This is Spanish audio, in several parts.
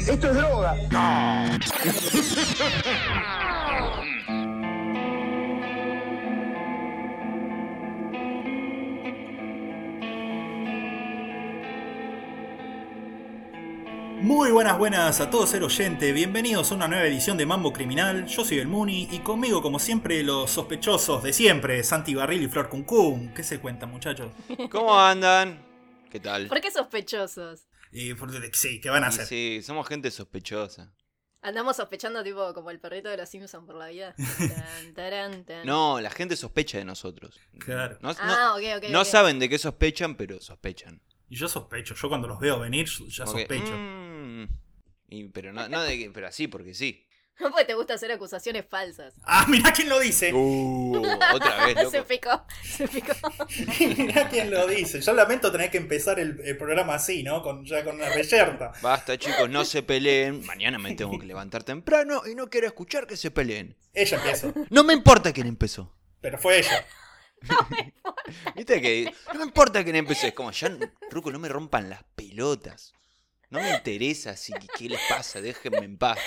Esto es droga. Muy buenas, buenas a todos el oyente, bienvenidos a una nueva edición de Mambo Criminal, yo soy el Muni y conmigo como siempre los sospechosos de siempre, Santi Barril y Flor Cuncún. ¿Qué se cuentan muchachos? ¿Cómo andan? ¿Qué tal? ¿Por qué sospechosos? Y, por- sí, ¿qué van a Y hacer? Sí, somos gente sospechosa. Andamos sospechando tipo como el perrito de los Simpsons por la vida. Tan, tarán, tan. No, la gente sospecha de nosotros. Claro. No, no- Ah, ok, ok. no saben de qué sospechan, pero sospechan. Y yo sospecho, yo cuando los veo venir ya sospecho. mm, y- pero no, no de que- pero así porque sí. No porque te gusta hacer acusaciones falsas. Ah, mirá quién lo dice. Uh, otra vez, se loco. picó, se picó. mirá quién lo dice. Yo lamento tener que empezar el, el programa así, ¿no? Con, ya con una reyerta. Basta, chicos, no se peleen. Mañana me tengo que levantar temprano y no quiero escuchar que se peleen. Ella empezó, No me importa quién empezó. pero fue ella. ¿Viste que no me importa quién empezó? Es como, ya, Ruco, no me rompan las pelotas. No me interesa si qué les pasa, déjenme en paz.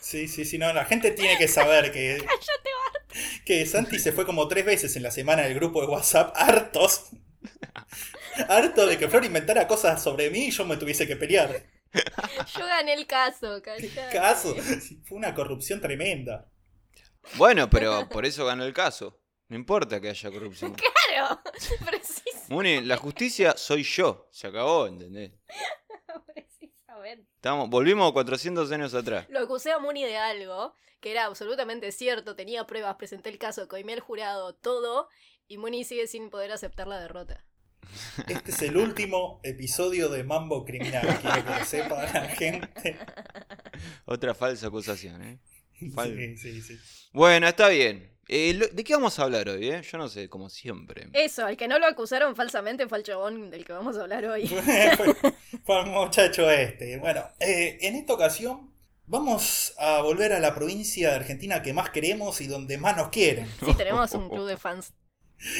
Sí, sí, sí, no, la gente tiene que saber que. Que Santi se fue como tres veces en la semana del grupo de WhatsApp, hartos. Harto de que Flor inventara cosas sobre mí y yo me tuviese que pelear. Yo gané el caso, callate. Caso. Fue una corrupción tremenda. Bueno, pero por eso ganó el caso. No importa que haya corrupción. Claro, preciso, Muni, la justicia soy yo. Se acabó, ¿entendés? Estamos, volvimos 400 años atrás. Lo acusé a Muni de algo que era absolutamente cierto, tenía pruebas, presenté el caso, coimé al jurado, todo, y Muni sigue sin poder aceptar la derrota. Este es el último episodio de Mambo Criminal. Quiero que lo sepa la gente. Otra falsa acusación, ¿eh? Fal- Sí, sí, sí. Bueno, está bien. Eh, lo- ¿De qué vamos a hablar hoy, eh? Yo no sé, como siempre. Eso, al que no lo acusaron falsamente fue el chabón del que vamos a hablar hoy. fue, muchacho este. Bueno, eh, en esta ocasión vamos a volver a la provincia de Argentina que más queremos y donde más nos quieren. Sí, tenemos un club de fans.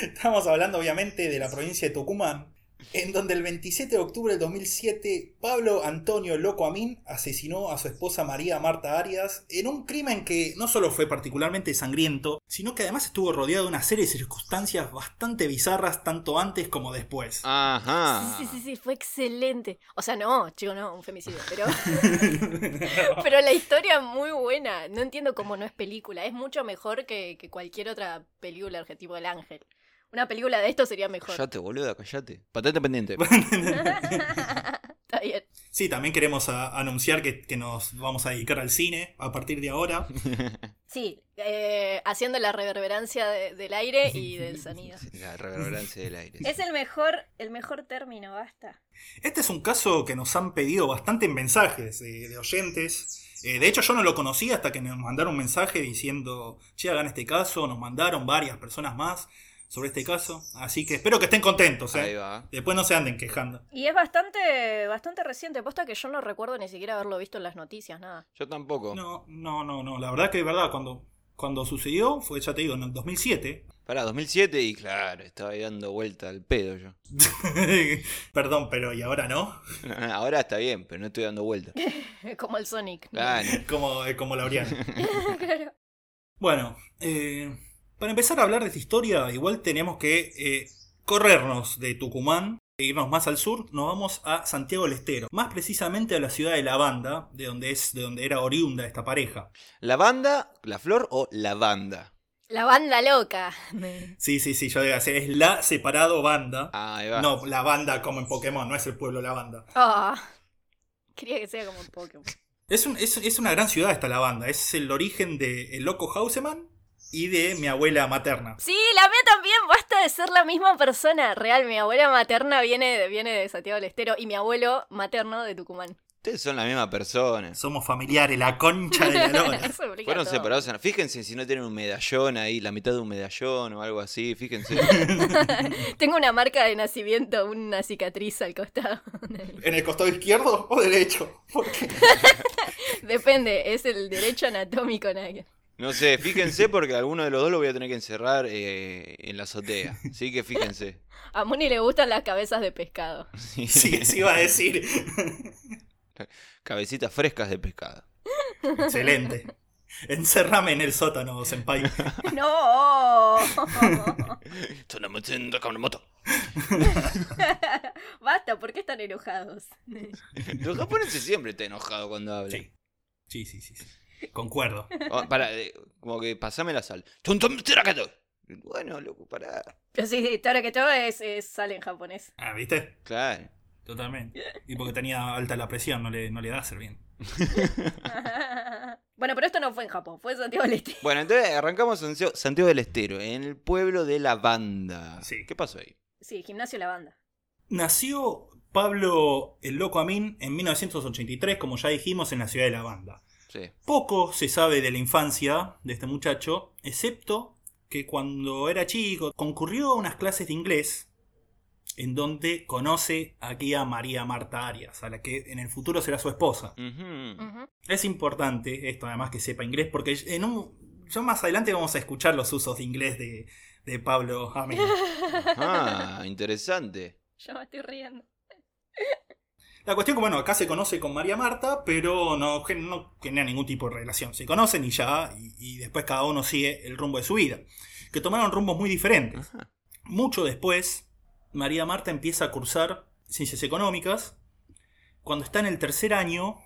Estamos hablando obviamente de la provincia de Tucumán, en donde el 27 de octubre del 2007 Pablo Antonio Loco Amín asesinó a su esposa María Marta Arias en un crimen que no solo fue particularmente sangriento, sino que además estuvo rodeado de una serie de circunstancias bastante bizarras tanto antes como después. Ajá. Sí, sí, sí, sí, fue excelente. O sea, no, chico, no, un femicidio, pero. pero la historia es muy buena. No entiendo cómo no es película. Es mucho mejor que, que cualquier otra película argentina El Ángel. Una película de esto sería mejor. Callate, boluda, callate. Patente pendiente. Está bien. Sí, también queremos a- anunciar que, que nos vamos a dedicar al cine a partir de ahora. Sí, eh, haciendo la reverberancia de- del aire y del sonido. La reverberancia del aire. Es el mejor, el mejor término, basta. Este es un caso que nos han pedido bastante en mensajes eh, de oyentes. Eh, de hecho, yo no lo conocía hasta que nos mandaron un mensaje diciendo, che, hagan este caso. Nos mandaron varias personas más sobre este caso. Así que espero que estén contentos. eh. Ahí va. Después no se anden quejando. Y es bastante, bastante reciente. Posta que yo no recuerdo ni siquiera haberlo visto en las noticias, nada. Yo tampoco. No, no, no, no. La verdad que de verdad, cuando, cuando sucedió, fue, ya te digo, en el 2007. Pará, 2007 y claro, estaba ahí dando vuelta al pedo yo. Perdón, pero ¿y ahora no? Ahora está bien, pero no estoy dando vuelta. Como el Sonic. Claro. Como, eh, como Laureano. Claro. Bueno, eh, para empezar a hablar de esta historia, igual tenemos que eh, corrernos de Tucumán e irnos más al sur. Nos vamos a Santiago del Estero, más precisamente a la ciudad de La Banda, de donde, es, de donde era oriunda esta pareja. ¿La banda, la flor o la banda? La banda loca. Sí, sí, sí, yo digo es la separado banda. Ah, ahí va. No, la banda como en Pokémon, no es el pueblo La Banda. Ah, quería que sea como un Pokémon. Es, un- es- es una gran ciudad esta La Banda, es el origen de El Loco Hauseman y de mi abuela materna. Sí, la mía también, basta de ser la misma persona. Real, mi abuela materna viene de, viene de Santiago del Estero y mi abuelo materno de Tucumán. Ustedes son la misma persona. Somos familiares, la concha de la explica Fueron todo. separados. en- Fíjense si no tienen un medallón ahí, la mitad de un medallón o algo así. Fíjense. Tengo una marca de nacimiento, una cicatriz al costado. ¿En el costado izquierdo o derecho? Porque Depende, es el derecho anatómico, Nike. No sé, fíjense porque alguno de los dos lo voy a tener que encerrar eh, en la azotea. Así que fíjense. A Moni le gustan las cabezas de pescado. Sí. sí, sí iba a decir. Cabecitas frescas de pescado. Excelente. Encerrame en el sótano, senpai. ¡No! moto. Basta, ¿por qué están enojados? Los japoneses siempre están enojados cuando hablan. Sí. Sí, sí, sí. Concuerdo. Oh, para, eh, como que pasame la sal. Bueno, loco, pará. Pero sí, todo es, es sale en japonés. Ah, ¿viste? Claro. Totalmente. Y porque tenía alta la presión, no le, no le da a hacer bien. bueno, pero esto no fue en Japón, fue en Santiago del Estero. Bueno, entonces arrancamos en Santiago- Santiago del Estero, en el pueblo de la banda. Sí. ¿Qué pasó ahí? Sí, gimnasio La Banda. Nació Pablo el Loco Amin en 1983, como ya dijimos, en la ciudad de La Banda. Sí. Poco se sabe de la infancia de este muchacho, excepto que cuando era chico concurrió a unas clases de inglés en donde conoce aquí a María Marta Arias, a la que en el futuro será su esposa. Es importante esto además que sepa inglés porque en un, ya más adelante vamos a escuchar los usos de inglés de, de Pablo Amin. Ah, interesante. Yo me estoy riendo. La cuestión que, bueno, acá se conoce con María Marta, pero no, no genera ningún tipo de relación. Se conocen y ya, y, y después cada uno sigue el rumbo de su vida. Que tomaron rumbos muy diferentes. Ajá. Mucho después, María Marta empieza a cursar ciencias económicas. Cuando está en el tercer año,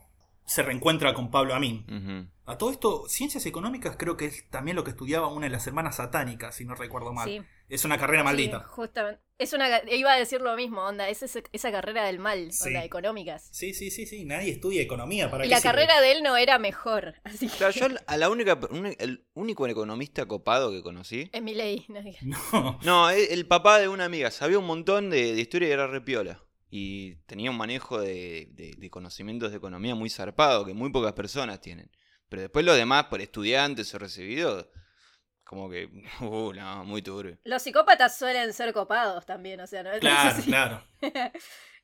se reencuentra con Pablo Amin. A todo esto, ciencias económicas creo que es también lo que estudiaba una de las hermanas satánicas, si no recuerdo mal. Sí. Es una carrera maldita. Sí, justamente. Es una, iba a decir lo mismo, onda, es ese- esa carrera del mal, Sí. onda, económicas. Sí, sí, sí, sí. Nadie estudia economía para Y la sirve? carrera de él no era mejor, así que... Claro, yo a la única, un- el único economista copado que conocí. Es no digas. No. No, el, el papá de una amiga. Sabía un montón de, de historia y era repiola. Y tenía un manejo de, de- de conocimientos de economía muy zarpado, que muy pocas personas tienen. Pero después los demás, por estudiantes o recibidos, como que, uh, no, muy turbio. Los psicópatas suelen ser copados también, o sea, no, no Claro, sé si, claro.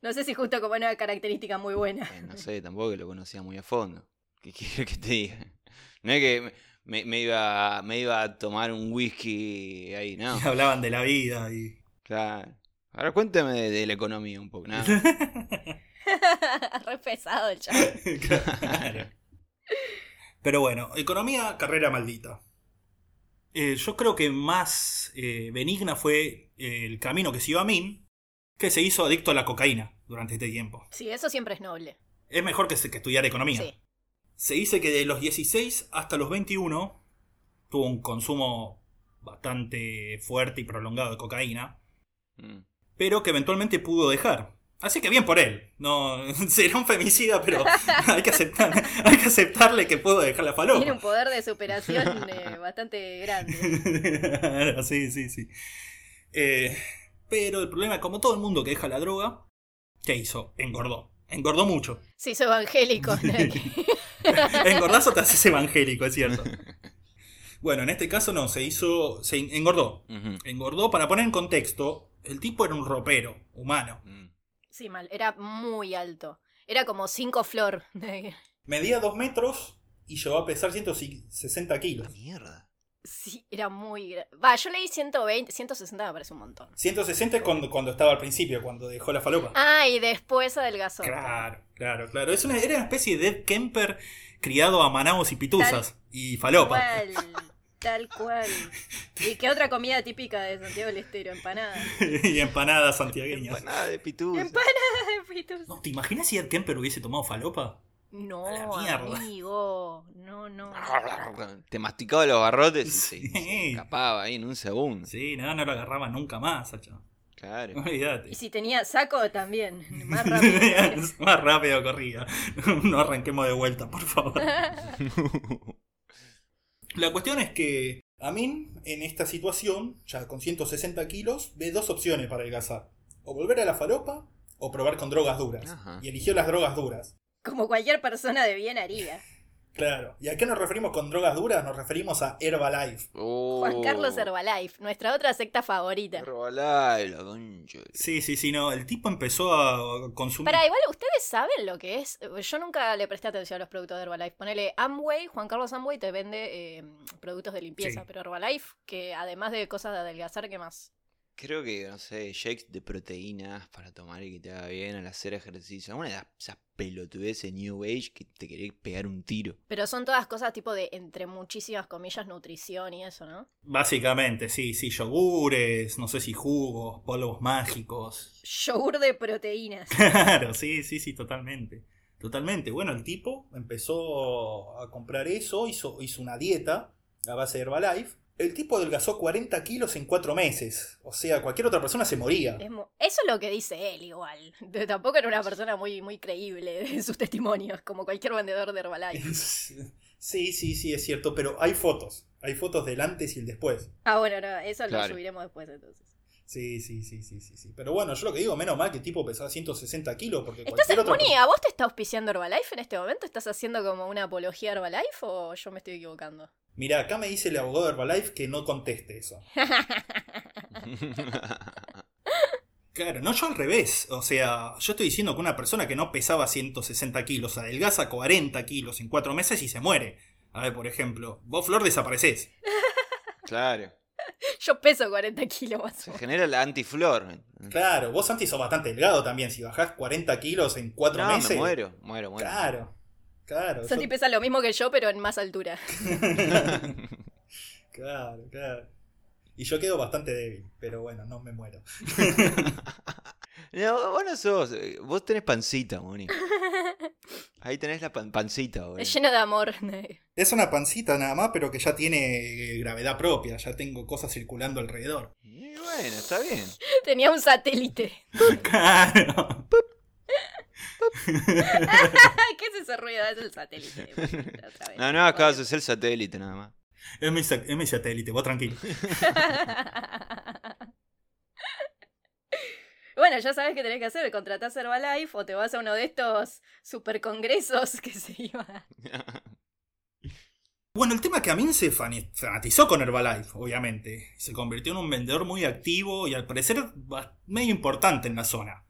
no sé si justo como una característica muy buena. Eh, no sé, tampoco que lo conocía muy a fondo. ¿Qué quieres que te diga? No es que me, me iba, me iba a tomar un whisky ahí, no. Y hablaban de la vida y. Claro. Ahora cuéntame de, de la economía un poco. ¿no? Re pesado el chaval. Claro. Pero bueno, economía, carrera maldita. Eh, yo creo que más eh, benigna fue eh, el camino que siguió Amin, que se hizo adicto a la cocaína durante este tiempo. Sí, eso siempre es noble. Es mejor que, que estudiar economía. Sí. Se dice que de los 16 hasta los 21 tuvo un consumo bastante fuerte y prolongado de cocaína, Mm. Pero que eventualmente pudo dejar. Así que bien por él. No será un femicida, pero hay que aceptar, hay que aceptarle que pudo dejar la Tiene un poder de superación eh, bastante grande. sí, sí, sí. Eh, pero el problema, como todo el mundo que deja la droga, ¿qué hizo? Engordó. Engordó mucho. Se hizo evangélico. ¿no? Engordazo te haces evangélico, es cierto. Bueno, en este caso no, se hizo. se engordó. Engordó, para poner en contexto, el tipo era un ropero humano. Mm. Sí, mal. Era muy alto. Era como cinco flor. Medía 2 metros y llegó a pesar 160 kilos. Mierda. Sí, era muy... Va, yo leí 120, 160 me parece un montón. 160 es cuando, cuando estaba al principio, cuando dejó la falopa. Ah, y después adelgazó. Claro, claro, claro. Es una, era una especie de Ed Kemper criado a manaos y pituzas y falopa. Cual, tal cual. ¿Y qué otra comida típica de Santiago del Estero? Empanada. y empanadas santiagueñas. Empanada de pituza. Empanada de. No, ¿Te imaginas si Ed Kemper hubiese tomado falopa? No, amigo. No, no. Te masticaba los barrotes y Sí. se, se escapaba ahí en un segundo. Sí, no, no lo agarraba nunca más, Sacho. Claro. Olvídate. Y si tenía saco también. Más rápido. Más rápido corría. No arranquemos de vuelta, por favor. La cuestión es que Amin, en esta situación, ya con 160 kilos, ve dos opciones para adelgazar. O volver a la falopa o probar con drogas duras. Ajá. Y eligió las drogas duras. Como cualquier persona de bien haría. Claro. ¿Y a qué nos referimos con drogas duras? Nos referimos a Herbalife. Oh. Juan Carlos Herbalife, nuestra otra secta favorita. Herbalife, la concha. de- Sí, sí, sí, no. El tipo empezó a consumir. Para, igual, ¿ustedes saben lo que es? Yo nunca le presté atención a los productos de Herbalife. Ponele Amway, Juan Carlos Amway te vende eh, productos de limpieza, Sí. pero Herbalife, que además de cosas de adelgazar, ¿qué más? Creo que, no sé, shakes de proteínas para tomar y que te haga bien al hacer ejercicio. Alguna de esas pelotudeces New Age que te querés pegar un tiro. Pero son todas cosas tipo de, entre muchísimas comillas, nutrición y eso, ¿no? Básicamente, sí, sí, yogures, no sé si jugos, polvos mágicos. Yogur de proteínas. Claro, sí, sí, sí, totalmente. Totalmente. Bueno, el tipo empezó a comprar eso, hizo, hizo una dieta a base de Herbalife. El tipo adelgazó 40 kilos en 4 meses. O sea, cualquier otra persona se moría. Es Eso es lo que dice él igual. De- Tampoco era una persona muy, muy creíble en sus testimonios, como cualquier vendedor de Herbalife. Sí, sí, sí, es cierto, pero hay fotos. Hay fotos del antes y el después. Ah, bueno, no, eso Claro. lo subiremos después entonces. Sí, sí, sí, sí, sí, sí. Pero bueno, yo lo que digo, menos mal que el tipo pesaba 160 kilos, porque ¿Estás, cualquier otra Moni, ¿a vos te está auspiciando Herbalife en este momento? ¿Estás haciendo como una apología a Herbalife o yo me estoy equivocando? Mira, acá me dice el abogado de Herbalife que no conteste eso. Claro, no yo al revés. O sea, yo estoy diciendo que una persona que no pesaba 160 kilos adelgaza 40 kilos en 4 meses y se muere. A ver, por ejemplo, vos, Flor, desapareces. claro. Yo peso 40 kilos más o Se genera la antiflor. Claro, vos, Santi, sos bastante delgado también. Si bajás 40 kilos en 4 No, meses. me muero, muero, muero. Claro, claro. Santi pesa lo mismo que yo, pero en más altura. claro, claro. Y yo quedo bastante débil, pero bueno, no me muero. No, vos no sos. eh, Vos tenés pancita, Moni. Ahí tenés la pan- pancita, boludo. Es lleno de amor. Es una pancita nada más, pero que ya tiene eh, gravedad propia. Ya tengo cosas circulando alrededor. Y bueno, está bien. Tenía un satélite. Claro. ¿Qué es ese ruido? Es el satélite. Otra vez. No, no hagas caso, es el satélite nada más. Es mi, sa- es mi satélite, vos tranquilo. Bueno, ya sabes qué tenés que hacer. Contratás Herbalife o te vas a uno de estos super congresos que se iba. Bueno, el tema es que Amin se fani- fanatizó con Herbalife, obviamente. Se convirtió en un vendedor muy activo y al parecer medio importante en la zona.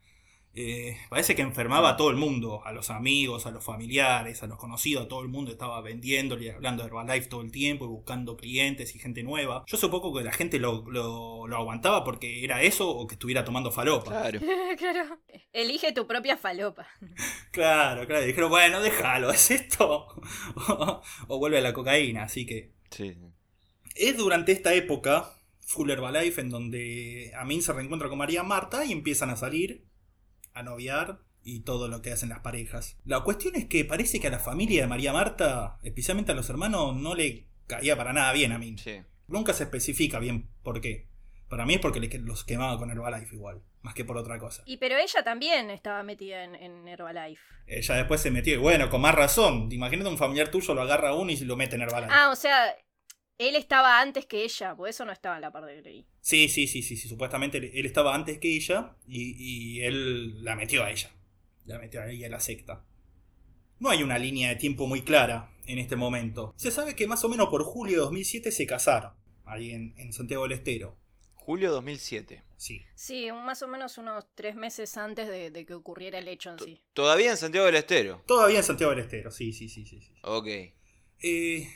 Eh, parece que enfermaba a todo el mundo, a los amigos, a los familiares, a los conocidos, a todo el mundo estaba vendiéndole y hablando de Herbalife todo el tiempo y buscando clientes y gente nueva. Yo supongo que la gente lo, lo- lo aguantaba porque era eso o que estuviera tomando falopa. Claro. claro. Elige tu propia falopa. Claro, claro. Y dijeron, bueno, déjalo, ¿es esto? o vuelve a la cocaína, así que... Sí, sí. Es durante esta época, Full Herbalife, en donde Amin se reencuentra con María Marta y empiezan a salir, a noviar y todo lo que hacen las parejas. La cuestión es que parece que a la familia de María Marta, especialmente a los hermanos, no le caía para nada bien a Amin. Sí. Nunca se especifica bien por qué. Para mí es porque los quemaba con Herbalife igual, más que por otra cosa. Y pero ella también estaba metida en, en Herbalife. Ella después se metió y bueno, con más razón. Imagínate un familiar tuyo lo agarra a uno y lo mete en Herbalife. Ah, o sea, él estaba antes que ella, por eso no estaba en la parte que leí. Sí, sí, sí, sí, sí. Supuestamente él, él estaba antes que ella y, y él la metió a ella. La metió a ella a la secta. No hay una línea de tiempo muy clara en este momento. Se sabe que más o menos por julio de 2007 se casaron, ahí en, en Santiago del Estero. Julio 2007. Sí. Sí, más o menos unos tres meses antes de, de que ocurriera el hecho en sí. Todavía en Santiago del Estero. Todavía en Santiago del Estero, sí, sí, sí, sí. sí. Ok. Eh,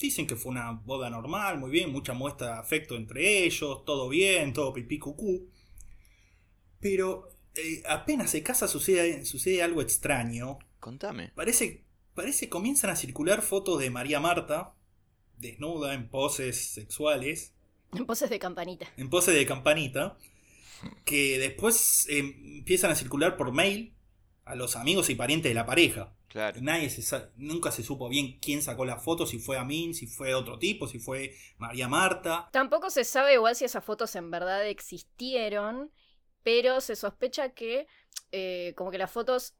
dicen que fue una boda normal, muy bien, mucha muestra de afecto entre ellos, todo bien, todo pipí cucú. Pero eh, apenas se casa sucede, sucede algo extraño. Contame. Parece, parece comienzan a circular fotos de María Marta, desnuda, en poses sexuales, En poses de campanita. en poses de campanita, que después eh, empiezan a circular por mail a los amigos y parientes de la pareja. Claro. Nadie se nunca se supo bien quién sacó la foto, si fue Amin, si fue otro tipo, si fue María Marta. Tampoco se sabe igual si esas fotos en verdad existieron, pero se sospecha que eh, como que las fotos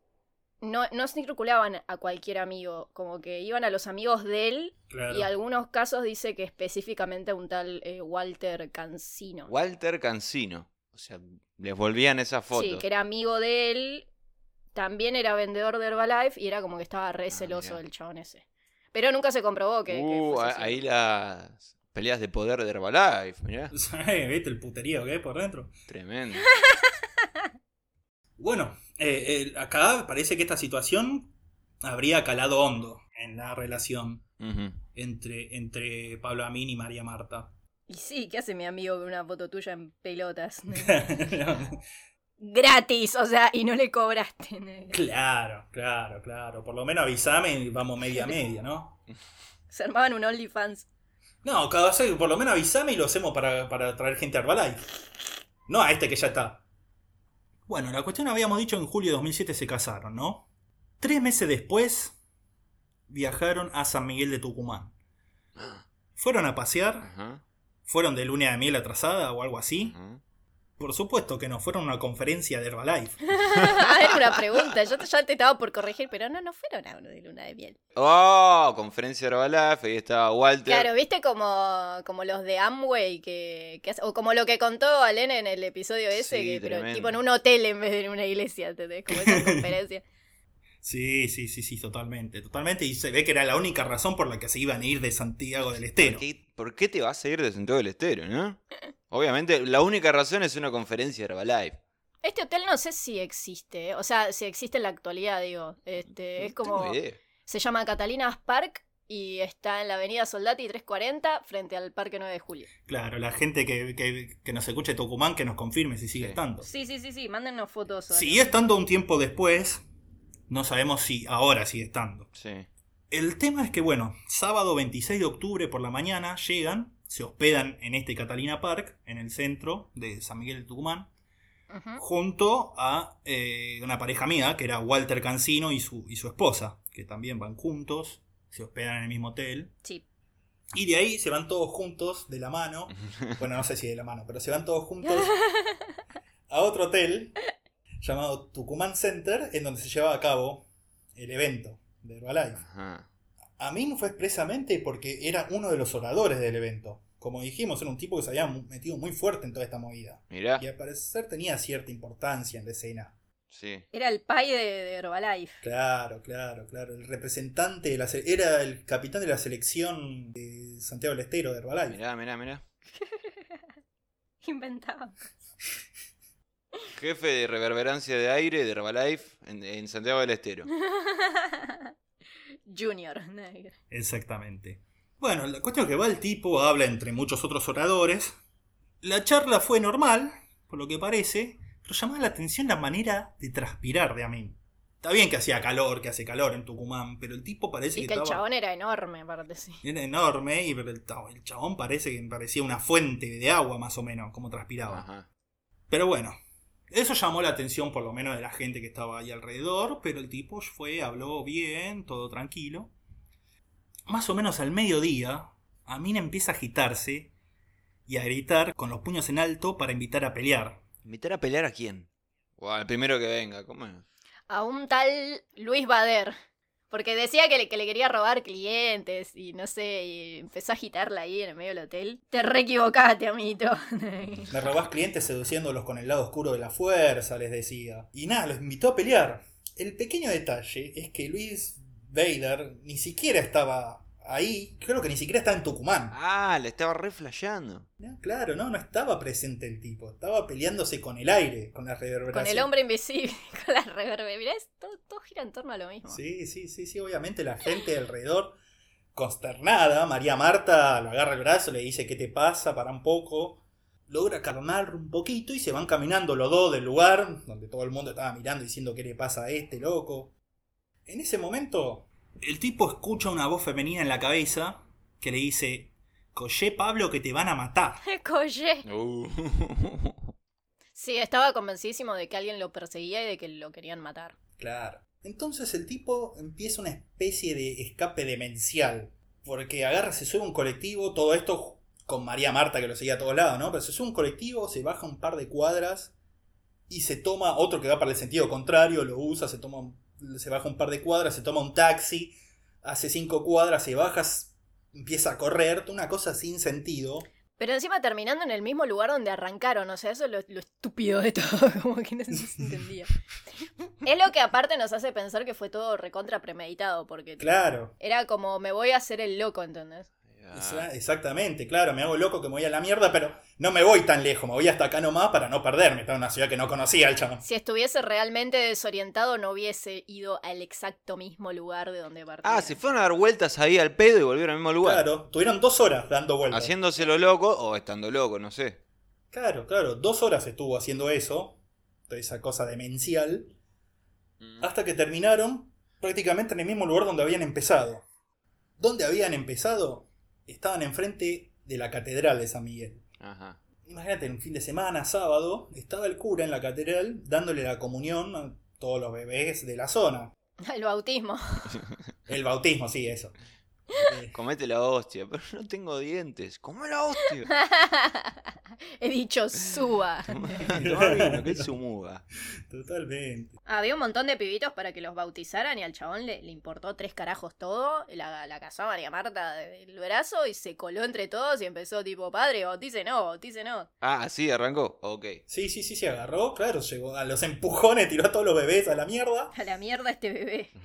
no, no circulaban a cualquier amigo, como que iban a los amigos de él Claro. y algunos casos dice que específicamente a un tal eh, Walter Cancino. Walter Cancino. O sea, les volvían esa foto. Sí, que era amigo de él, también era vendedor de Herbalife y era como que estaba re Ah, celoso del chabón ese. Pero nunca se comprobó que... que Uh, fuese a- así. ahí las peleas de poder de Herbalife, mirá. ¿Viste el puterío que hay por dentro? Tremendo. Bueno, eh, eh, acá parece que esta situación habría calado hondo en la relación entre, entre Pablo Amin y María Marta. Y sí, ¿qué hace mi amigo con una foto tuya en pelotas? Gratis, o sea, y no le cobraste. claro, claro, claro. Por lo menos avísame y vamos media a media, ¿no? Se armaban un OnlyFans. No, cada vez, por lo menos avísame y lo hacemos para, para traer gente a Herbalife. No a este que ya está. Bueno, la cuestión habíamos dicho en julio de 2007 se casaron, ¿no? Tres meses después viajaron a San Miguel de Tucumán. Fueron a pasear, fueron de luna de miel atrasada o algo así. Por supuesto que no, fueron a una conferencia de Herbalife. Era una pregunta, yo te- ya te estaba por corregir, pero no, no fueron a uno de luna de miel. Oh, conferencia de Herbalife, ahí estaba Walter. Claro, viste como, como los de Amway, que, que hace- o como lo que contó Alén en el episodio ese, Sí, que, pero tipo en un hotel en vez de en una iglesia, ¿entendés? Como esa conferencia. Sí, sí, sí, sí, totalmente, totalmente. Y se ve que era la única razón por la que se iban a ir de Santiago del Estero. ¿Por qué, por qué te vas a ir de Santiago del Estero, no? Obviamente, la única razón es una conferencia de Herbalife. Este hotel no sé si existe, ¿eh? o sea, si existe en la actualidad, digo. Este, es No como. idea. Se llama Catalinas Park y está en la avenida Soldati 340 frente al Parque 9 de Julio. Claro, la gente que, que- que nos escuche Tucumán que nos confirme si sigue Sí. estando. Sí, sí, sí, sí, mándennos fotos. Siguió estando un tiempo después. No sabemos si ahora sigue estando. Sí. El tema es que, bueno, sábado 26 de octubre por la mañana llegan, se hospedan en este Catalina Park, en el centro de San Miguel de Tucumán, junto a eh, una pareja mía, que era Walter Cancino y su, y su esposa, que también van juntos, se hospedan en el mismo hotel. Sí. Y de ahí se van todos juntos de la mano. Bueno, no sé si de la mano, pero se van todos juntos a otro hotel llamado Tucumán Center, en donde se llevaba a cabo el evento de Herbalife. Ajá. A mí no fue expresamente porque era uno de los oradores del evento. Como dijimos, era un tipo que se había metido muy fuerte en toda esta movida. Mirá. Y al parecer tenía cierta importancia en la escena. Sí. Era el pai de, de Herbalife. Claro, claro, claro. El representante de la era el capitán de la selección de Santiago del Estero de Herbalife. Mirá, mirá, mirá. Inventaba. Jefe de reverberancia de aire de Herbalife en, en Santiago del Estero. Junior. Exactamente. Bueno, la cuestión es que va el tipo, habla entre muchos otros oradores. La charla fue normal, por lo que parece, pero llamaba la atención la manera de transpirar de Amin. Está bien que hacía calor, que hace calor en Tucumán, pero el tipo parece Y que, que el estaba... chabón era enorme, aparte, sí. Era enorme, y pero el, el chabón parece que parecía una fuente de agua más o menos, como transpiraba. Ajá. Pero bueno, eso llamó la atención por lo menos de la gente que estaba ahí alrededor, pero el tipo fue, habló bien, todo tranquilo. Más o menos al mediodía, Amin empieza a agitarse y a gritar con los puños en alto para invitar a pelear. ¿Invitar a pelear a quién? O al primero que venga, ¿cómo es? A un tal Luis Bader. Porque decía que le, que le quería robar clientes y no sé, y empezó a agitarla ahí en el medio del hotel. Te re equivocaste, amito. Me robás clientes seduciéndolos con el lado oscuro de la fuerza, les decía. Y nada, los invitó a pelear. El pequeño detalle es que Luis Vader ni siquiera estaba ahí, creo que ni siquiera estaba en Tucumán. Ah, le estaba re flasheando. No, claro, no, no estaba presente el tipo, estaba peleándose con el aire, con la reverberación. Con el hombre invisible, con la reverbe. Mirá, es- todo, todo gira en torno a lo mismo. Sí, sí, sí, sí, obviamente la gente alrededor consternada, María Marta lo agarra el brazo, le dice, ¿qué te pasa? Para un poco. Logra calmar un poquito y se van caminando los dos del lugar, donde todo el mundo estaba mirando diciendo, ¿qué le pasa a este loco? En ese momento, el tipo escucha una voz femenina en la cabeza que le dice, Coyé Pablo que te van a matar. Coye. Uh. Sí, estaba convencidísimo de que alguien lo perseguía y de que lo querían matar. Claro. Entonces el tipo empieza una especie de escape demencial. Porque agarra, se sube un colectivo, todo esto con María Marta que lo seguía a todos lados, ¿no? Pero se sube un colectivo, se baja un par de cuadras y se toma otro que va para el sentido contrario, lo usa, se toma un- se baja un par de cuadras, se toma un taxi, hace cinco cuadras, se baja, empieza a correr, una cosa sin sentido. Pero encima terminando en el mismo lugar donde arrancaron, o sea, eso es lo, lo estúpido de todo, como que no se entendía. es lo que aparte nos hace pensar que fue todo recontra premeditado, porque Claro. era como me voy a hacer el loco, ¿entendés? Exa- Exactamente, claro, me hago loco que me voy a la mierda, pero no me voy tan lejos, me voy hasta acá nomás para no perderme. Estaba en una ciudad que no conocía el chabón. Si estuviese realmente desorientado, no hubiese ido al exacto mismo lugar de donde partía. Ah, se fueron a dar vueltas ahí al pedo y volvieron al mismo lugar. Claro, tuvieron dos horas dando vueltas. Haciéndoselo loco o estando loco, no sé. Claro, claro, dos horas estuvo haciendo eso, toda esa cosa demencial, Mm. hasta que terminaron prácticamente en el mismo lugar donde habían empezado. ¿Dónde habían empezado? Estaban enfrente de la catedral de San Miguel. Ajá. Imagínate, en un fin de semana, sábado, estaba el cura en la catedral dándole la comunión a todos los bebés de la zona. El bautismo. El bautismo, sí, eso. Eh, Comete la hostia, pero no tengo dientes. Come la hostia. He dicho suba. Vino, que es su muga. Totalmente. Había un montón de pibitos para que los bautizaran y al chabón le, le importó tres carajos todo. La, la casó a María Marta del brazo y se coló entre todos y empezó tipo, padre, bautice no, bautice no. Ah, sí, arrancó. Ok. Sí, sí, sí, se agarró, claro, llegó a los empujones, tiró a todos los bebés a la mierda. A la mierda este bebé.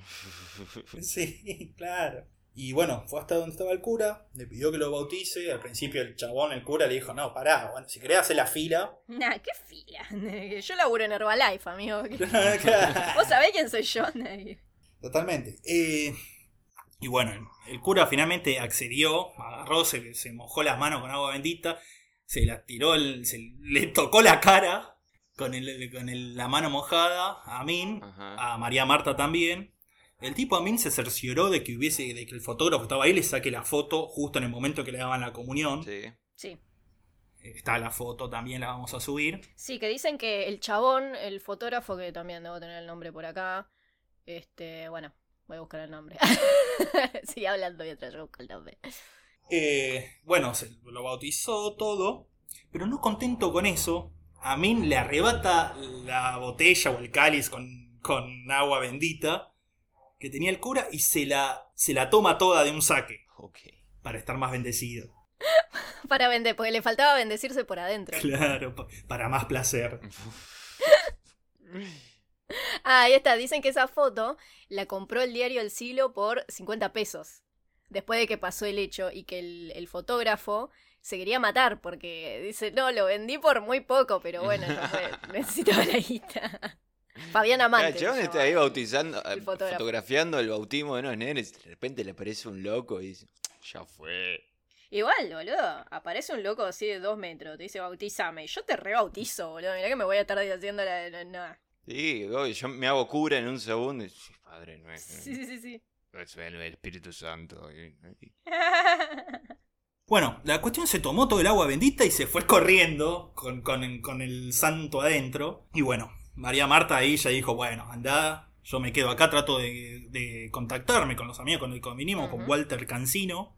Sí, claro. Y bueno, fue hasta donde estaba el cura, le pidió que lo bautice. Al principio el chabón, el cura, le dijo, no, pará, bueno, si querés hacer la fila. Nah, qué fila. Yo laburo en Herbalife, amigo. ¿Vos sabés quién soy yo? Totalmente. Eh, y bueno, el, el cura finalmente accedió, agarró, se, se mojó las manos con agua bendita, se la tiró, el- se le tocó la cara con, el, con el- la mano mojada a Min, Ajá. a María Marta también. El tipo a Min se cercioró de que hubiese, de que el fotógrafo estaba ahí, le saque la foto justo en el momento que le daban la comunión. Sí. Sí. Está la foto, también la vamos a subir. Sí, que dicen que el chabón, el fotógrafo, que también debo tener el nombre por acá. Este, bueno, voy a buscar el nombre. Sigue hablando mientras yo busco el nombre. Eh, bueno, se lo bautizó todo, pero no contento con eso, Amin le arrebata la botella o el cáliz con, con agua bendita que tenía el cura y se la, se la toma toda de un saque Ok. para estar más bendecido. Para vender, porque le faltaba bendecirse por adentro. Claro, pa- para más placer. Ah, ahí está. Dicen que esa foto la compró el diario El Siglo por 50 pesos. Después de que pasó el hecho y que el, el fotógrafo se quería matar porque dice, no, lo vendí por muy poco, pero bueno, no fue, necesitaba la guita. Fabián Amante. el chabón está ahí bautizando, el fotografiando el bautismo de unos nenes. De repente le aparece un loco y dice, ya fue. Igual, boludo, aparece un loco así de dos metros, te dice bautizame, y yo te rebautizo, boludo, mirá que me voy a estar haciendo la... la- no. Sí, yo me hago cura en un segundo y sí, Padre nuestro. Sí, sí, sí, sí. Resuelve el Espíritu Santo. Bueno, la cuestión se tomó todo el agua bendita y se fue corriendo con, con- con el santo adentro. Y bueno, María Marta ahí ya dijo, bueno, anda, yo me quedo acá, trato de, de contactarme con los amigos con el que vinimos, con Ujú. Walter Cancino,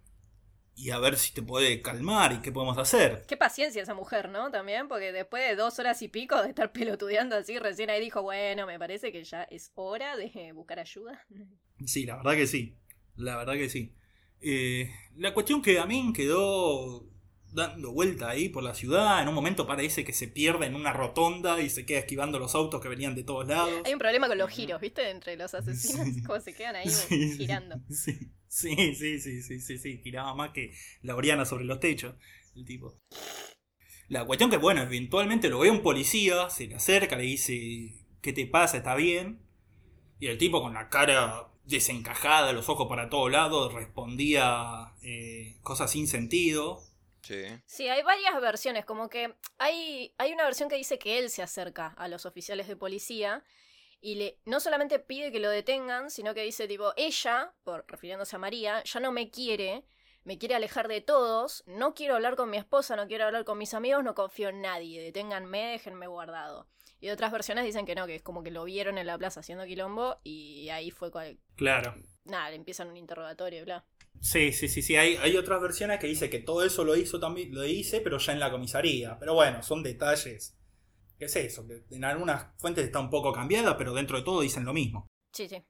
y a ver si te puede calmar y qué podemos hacer. Qué paciencia esa mujer, ¿no? También, porque después de dos horas y pico de estar pelotudeando así, recién ahí dijo, bueno, me parece que ya es hora de buscar ayuda. Sí, la verdad que sí, la verdad que sí. Eh, la cuestión que a mí quedó dando vuelta ahí por la ciudad, en un momento parece que se pierde en una rotonda y se queda esquivando los autos que venían de todos lados. Hay un problema con los giros, ¿viste? Entre los asesinos, Sí. cómo se quedan ahí sí, girando. Sí, sí, sí, sí, sí, sí, sí, giraba más que la Oriana sobre los techos, el tipo. La cuestión que, bueno, eventualmente lo ve un policía, se le acerca, le dice, ¿qué te pasa? ¿Está bien? Y el tipo con la cara desencajada, los ojos para todos lados, respondía eh, cosas sin sentido. Sí. Sí, hay varias versiones, como que hay, hay una versión que dice que él se acerca a los oficiales de policía y le no solamente pide que lo detengan, sino que dice tipo, ella, por refiriéndose a María, ya no me quiere, me quiere alejar de todos, no quiero hablar con mi esposa, no quiero hablar con mis amigos, no confío en nadie, deténganme, déjenme guardado. Y otras versiones dicen que no, que es como que lo vieron en la plaza haciendo quilombo y ahí fue cual... Claro. Nada, le empiezan un interrogatorio, bla. Sí, sí, sí, sí. Hay, hay otras versiones que dice que todo eso lo hizo también, lo hice, pero ya en la comisaría. Pero bueno, son detalles. ¿Qué es eso? Que en algunas fuentes está un poco cambiada, pero dentro de todo dicen lo mismo. Sí, sí.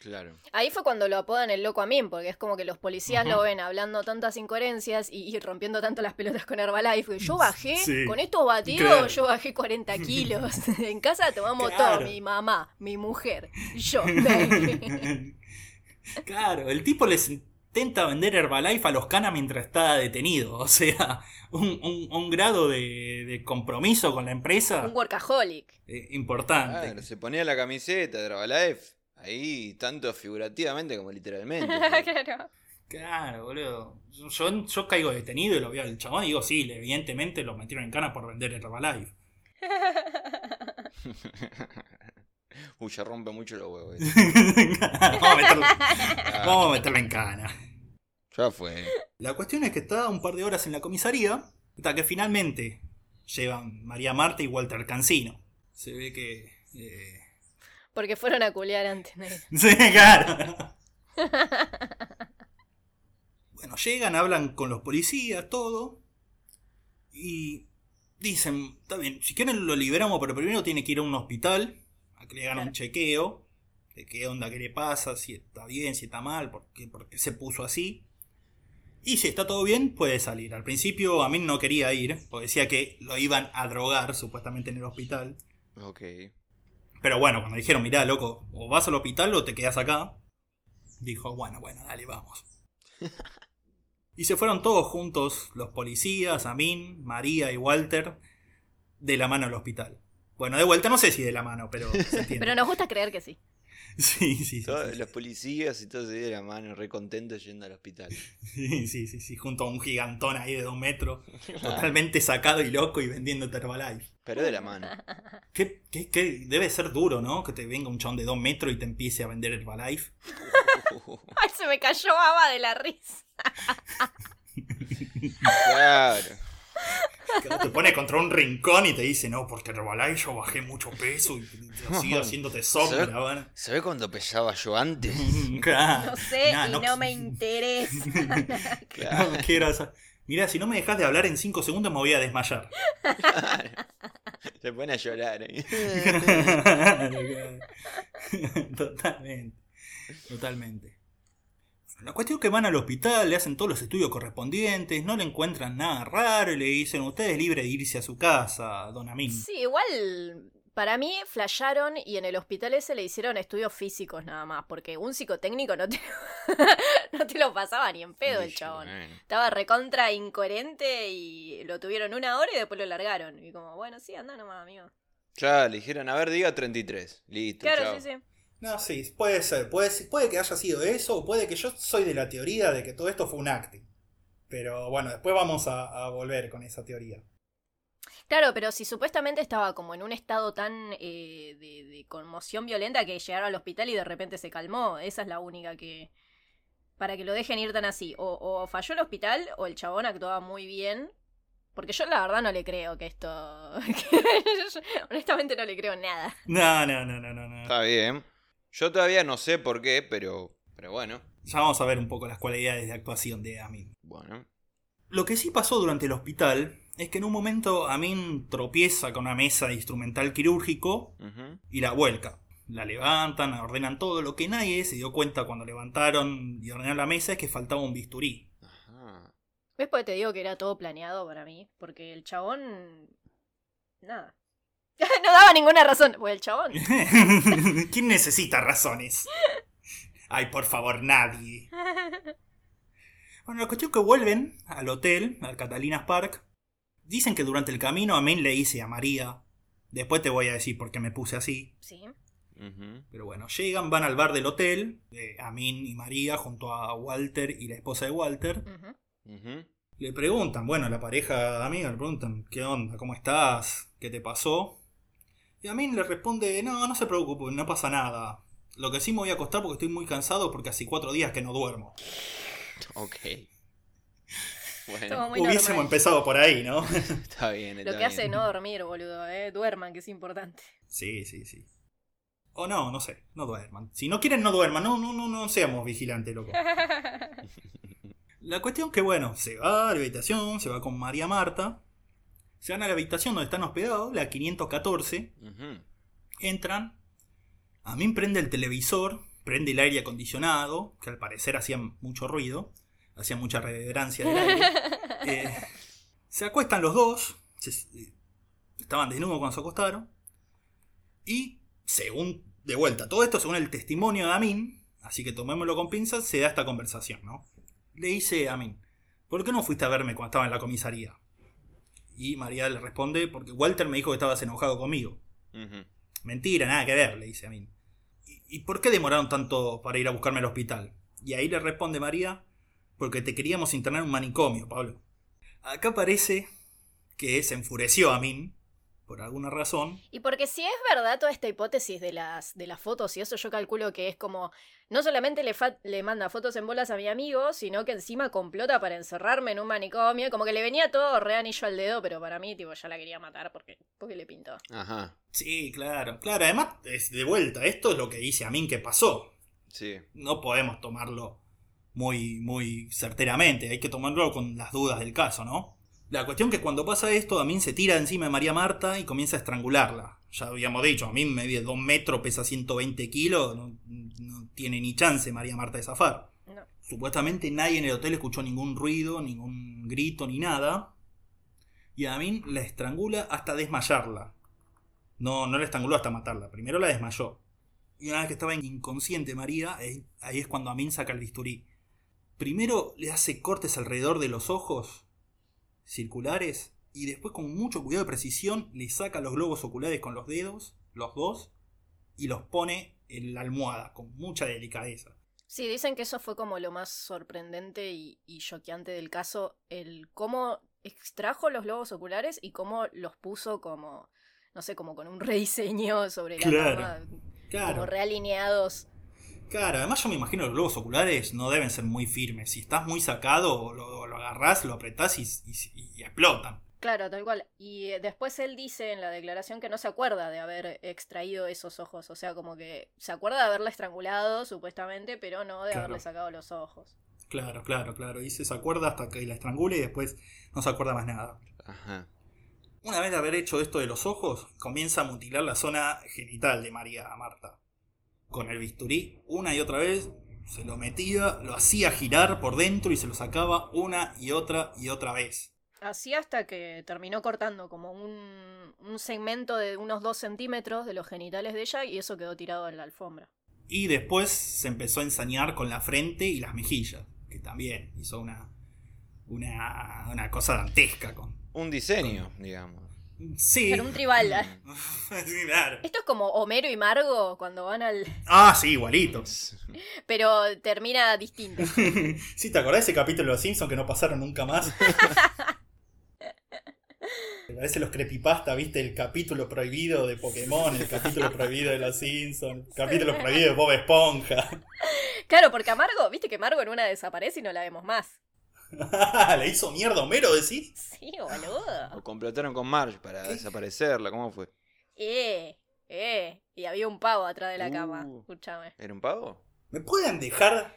Claro. Ahí fue cuando lo apodan el loco a mí, porque es como que los policías lo ven hablando tantas incoherencias y, y rompiendo tanto las pelotas con Herbalife. Yo bajé, Sí. con estos batidos, Claro. yo bajé 40 kilos. en casa tomamos Claro. todo, mi mamá, mi mujer, yo. claro, el tipo les intenta vender Herbalife a los canas mientras está detenido. O sea, un, un- un grado de, de compromiso con la empresa Un workaholic. eh, importante. Claro, se ponía la camiseta de Herbalife. Ahí, tanto figurativamente como literalmente. claro. Claro, boludo. Yo, yo caigo detenido y lo veo al chabón y digo, sí, evidentemente lo metieron en cana por vender Herbalife. Uy, ya rompe mucho los huevos. vamos, a meterlo, vamos a meterlo en cana. Ya fue. La cuestión es que está un par de horas en la comisaría, hasta que finalmente llevan María Marta y Walter Cancino. Se ve que... eh, Porque fueron a culear antes. ¿no? Sí, claro. Bueno, llegan, hablan con los policías, todo. Y dicen, está bien, si quieren lo liberamos, pero primero tiene que ir a un hospital, a que le hagan un chequeo, de qué onda, qué le pasa, si está bien, si está mal, por qué, por qué se puso así. Y si está todo bien, puede salir. Al principio a mí no quería ir, porque decía que lo iban a drogar supuestamente en el hospital. Ok. Pero bueno, cuando dijeron, mirá, loco, o vas al hospital o te quedas acá, dijo, bueno, bueno, dale, vamos. y se fueron todos juntos, los policías, Amin, María y Walter, de la mano al hospital. Bueno, de vuelta no sé si de la mano, pero se entiende. Pero nos gusta creer que sí. Sí, sí, sí. Todos sí, los policías y todos se de la mano, re contentos yendo al hospital. sí, sí, sí, sí, junto a un gigantón ahí de dos metros, totalmente sacado y loco y vendiendo Herbalife. Pero de la mano. ¿Qué, qué, qué- debe ser duro, ¿no? Que te venga un chabón de dos metros y te empiece a vender Herbalife. Ay, se me cayó baba de la risa. Claro. Que te pone contra un rincón y te dice, no, porque Herbalife yo bajé mucho peso y sigo haciéndote sombra, ¿Sabes? ¿verdad? ¿Sabés cuánto pesaba yo antes? Claro. No sé Nah, y no- no me interesa. Claro. No quiero hacer- Mirá, si no me dejas de hablar en 5 segundos me voy a desmayar. Se pone a llorar ahí. Totalmente. Totalmente. La cuestión es que van al hospital, le hacen todos los estudios correspondientes, no le encuentran nada raro y le dicen, usted es libre de irse a su casa, don Amin. Sí, igual para mí flasharon y en el hospital ese le hicieron estudios físicos nada más, porque un psicotécnico no te, no te lo pasaba ni en pedo el chabón. bueno. Estaba recontra incoherente y lo tuvieron una hora y después lo largaron. Y como, bueno, sí, anda nomás, amigo. Claro, le dijeron, a ver, diga 33. Listo, Claro, chao. sí, sí. No, sí, puede ser. Puede, puede que haya sido eso, o puede que yo soy de la teoría de que todo esto fue un acting. Pero bueno, después vamos a, a volver con esa teoría. Claro, pero si supuestamente estaba como en un estado tan eh, de, de conmoción violenta que llegaron al hospital y de repente se calmó, esa es la única que... Para que lo dejen ir tan así. O, o falló el hospital o el chabón actuaba muy bien. Porque yo la verdad no le creo que esto... Honestamente no le creo nada. No, no, no, no, no. no. Está bien. Yo todavía no sé por qué, pero, pero bueno. Ya vamos a ver un poco las cualidades de actuación de Amin. Bueno. Lo que sí pasó durante el hospital es que en un momento Amin tropieza con una mesa de instrumental quirúrgico y la vuelca. La levantan, ordenan todo. Lo que nadie se dio cuenta cuando levantaron y ordenaron la mesa es que faltaba un bisturí. Ajá. ¿Ves? Porque te digo que era todo planeado para mí. Porque el chabón... Nada. no daba ninguna razón. Pues el chabón... ¿Quién necesita razones? Ay, por favor, nadie. Bueno, la cuestión es que vuelven al hotel, al Catalinas Park. Dicen que durante el camino Amin le dice a María. Después te voy a decir por qué me puse así. Sí. Pero bueno, llegan, van al bar del hotel, de Amin y María, junto a Walter y la esposa de Walter. Le preguntan, bueno, la pareja de amiga le preguntan, ¿qué onda? ¿Cómo estás? ¿Qué te pasó? Y Amin le responde, no, no se preocupe, no pasa nada. Lo que sí me voy a acostar porque estoy muy cansado porque hace cuatro días que no duermo. Ok. Bueno, Hubiésemos normal. empezado por ahí, ¿no? está bien. Está Lo que hace bien. no dormir, boludo, eh. Duerman, que es importante. sí, sí, sí. O no, no sé, no duerman. Si no quieren, no duerman. No, no, no, no seamos vigilantes, loco. La cuestión que, bueno, se va a la habitación, se va con María Marta. Se van a la habitación donde están hospedados, la 514. Ujú. Entran. A mí prende el televisor, prende el aire acondicionado, que al parecer hacía mucho ruido, hacía mucha reverberancia del aire. Eh, se acuestan los dos, se- eh, estaban desnudos cuando se acostaron, y según, de vuelta, todo esto según el testimonio de Amin, así que tomémoslo con pinzas, se da esta conversación, ¿no? le dice a mí, ¿por qué no fuiste a verme cuando estaba en la comisaría? Y María le responde, porque Walter me dijo que estabas enojado conmigo. Mentira, nada que ver, le dice a mí. ¿Y, y por qué demoraron tanto para ir a buscarme al hospital? Y ahí le responde María, porque te queríamos internar en un manicomio, Pablo. Acá parece que se enfureció a mí, por alguna razón. Y porque si es verdad toda esta hipótesis de las, de las fotos y eso, yo calculo que es como, no solamente le, fa- le manda fotos en bolas a mi amigo, sino que encima complota para encerrarme en un manicomio, como que le venía todo re anillo al dedo, pero para mí, tipo, ya la quería matar porque, porque le pintó. Ajá. Sí, claro, claro. Además, es de vuelta, esto es lo que dice a mí que pasó. Sí. No podemos tomarlo muy, muy certeramente, hay que tomarlo con las dudas del caso, ¿no? La cuestión que cuando pasa esto, Amin se tira encima de María Marta y comienza a estrangularla. Ya habíamos dicho, Amin mide 2 metros, pesa 120 kilos, no, no tiene ni chance María Marta de zafar. No. Supuestamente nadie en el hotel escuchó ningún ruido, ningún grito, ni nada. Y Amin la estrangula hasta desmayarla. No, no la estranguló hasta matarla, primero la desmayó. Y una vez que estaba inconsciente María, ahí, ahí es cuando Amin saca el bisturí. Primero le hace cortes alrededor de los ojos circulares y después con mucho cuidado y precisión le saca los globos oculares con los dedos, los dos, y los pone en la almohada con mucha delicadeza. Sí, dicen que eso fue como lo más sorprendente y, choqueante del caso, el cómo extrajo los globos oculares y cómo los puso como, no sé, como con un rediseño sobre la Claro. cama, como Claro, realineados. Claro, además yo me imagino los globos oculares no deben ser muy firmes. Si estás muy sacado, lo, lo agarrás, lo apretás y, y- y explotan. Claro, tal cual. Y eh, después él dice en la declaración que no se acuerda de haber extraído esos ojos. O sea, como que se acuerda de haberla estrangulado, supuestamente, pero no de Claro. haberle sacado los ojos. Claro, claro, claro. Y se acuerda hasta que la estrangule y después no se acuerda más nada. Ajá. Una vez de haber hecho esto de los ojos, comienza a mutilar la zona genital de María Marta. Con el bisturí, una y otra vez, se lo metía, lo hacía girar por dentro y se lo sacaba una y otra y otra vez. Así hasta que terminó cortando como un, un segmento de unos dos centímetros de los genitales de ella y eso quedó tirado en la alfombra. Y después se empezó a ensañar con la frente y las mejillas, que también hizo una, una, una cosa dantesca. Con... Un diseño, digamos. Sí. Pero un tribal. Sí, claro. Esto es como Homero y Margo cuando van al... Ah, sí, igualito. Pero termina distinto. sí, ¿te acordás de ese capítulo de Los Simpsons que no pasaron nunca más? Parece los creepypasta, ¿viste? El capítulo prohibido de Pokémon, el capítulo prohibido de Los Simpsons, el capítulo prohibido de Bob Esponja. Claro, porque a Margo, viste que Margo en una desaparece y no la vemos más. ¿Le hizo mierda a Homero, decís? Sí, boludo. O complotaron con Marge para desaparecerla. ¿Cómo fue? Eh, eh. Y había un pavo atrás de la cama. Uh. Escúchame. ¿Era un pavo? ¿Me pueden dejar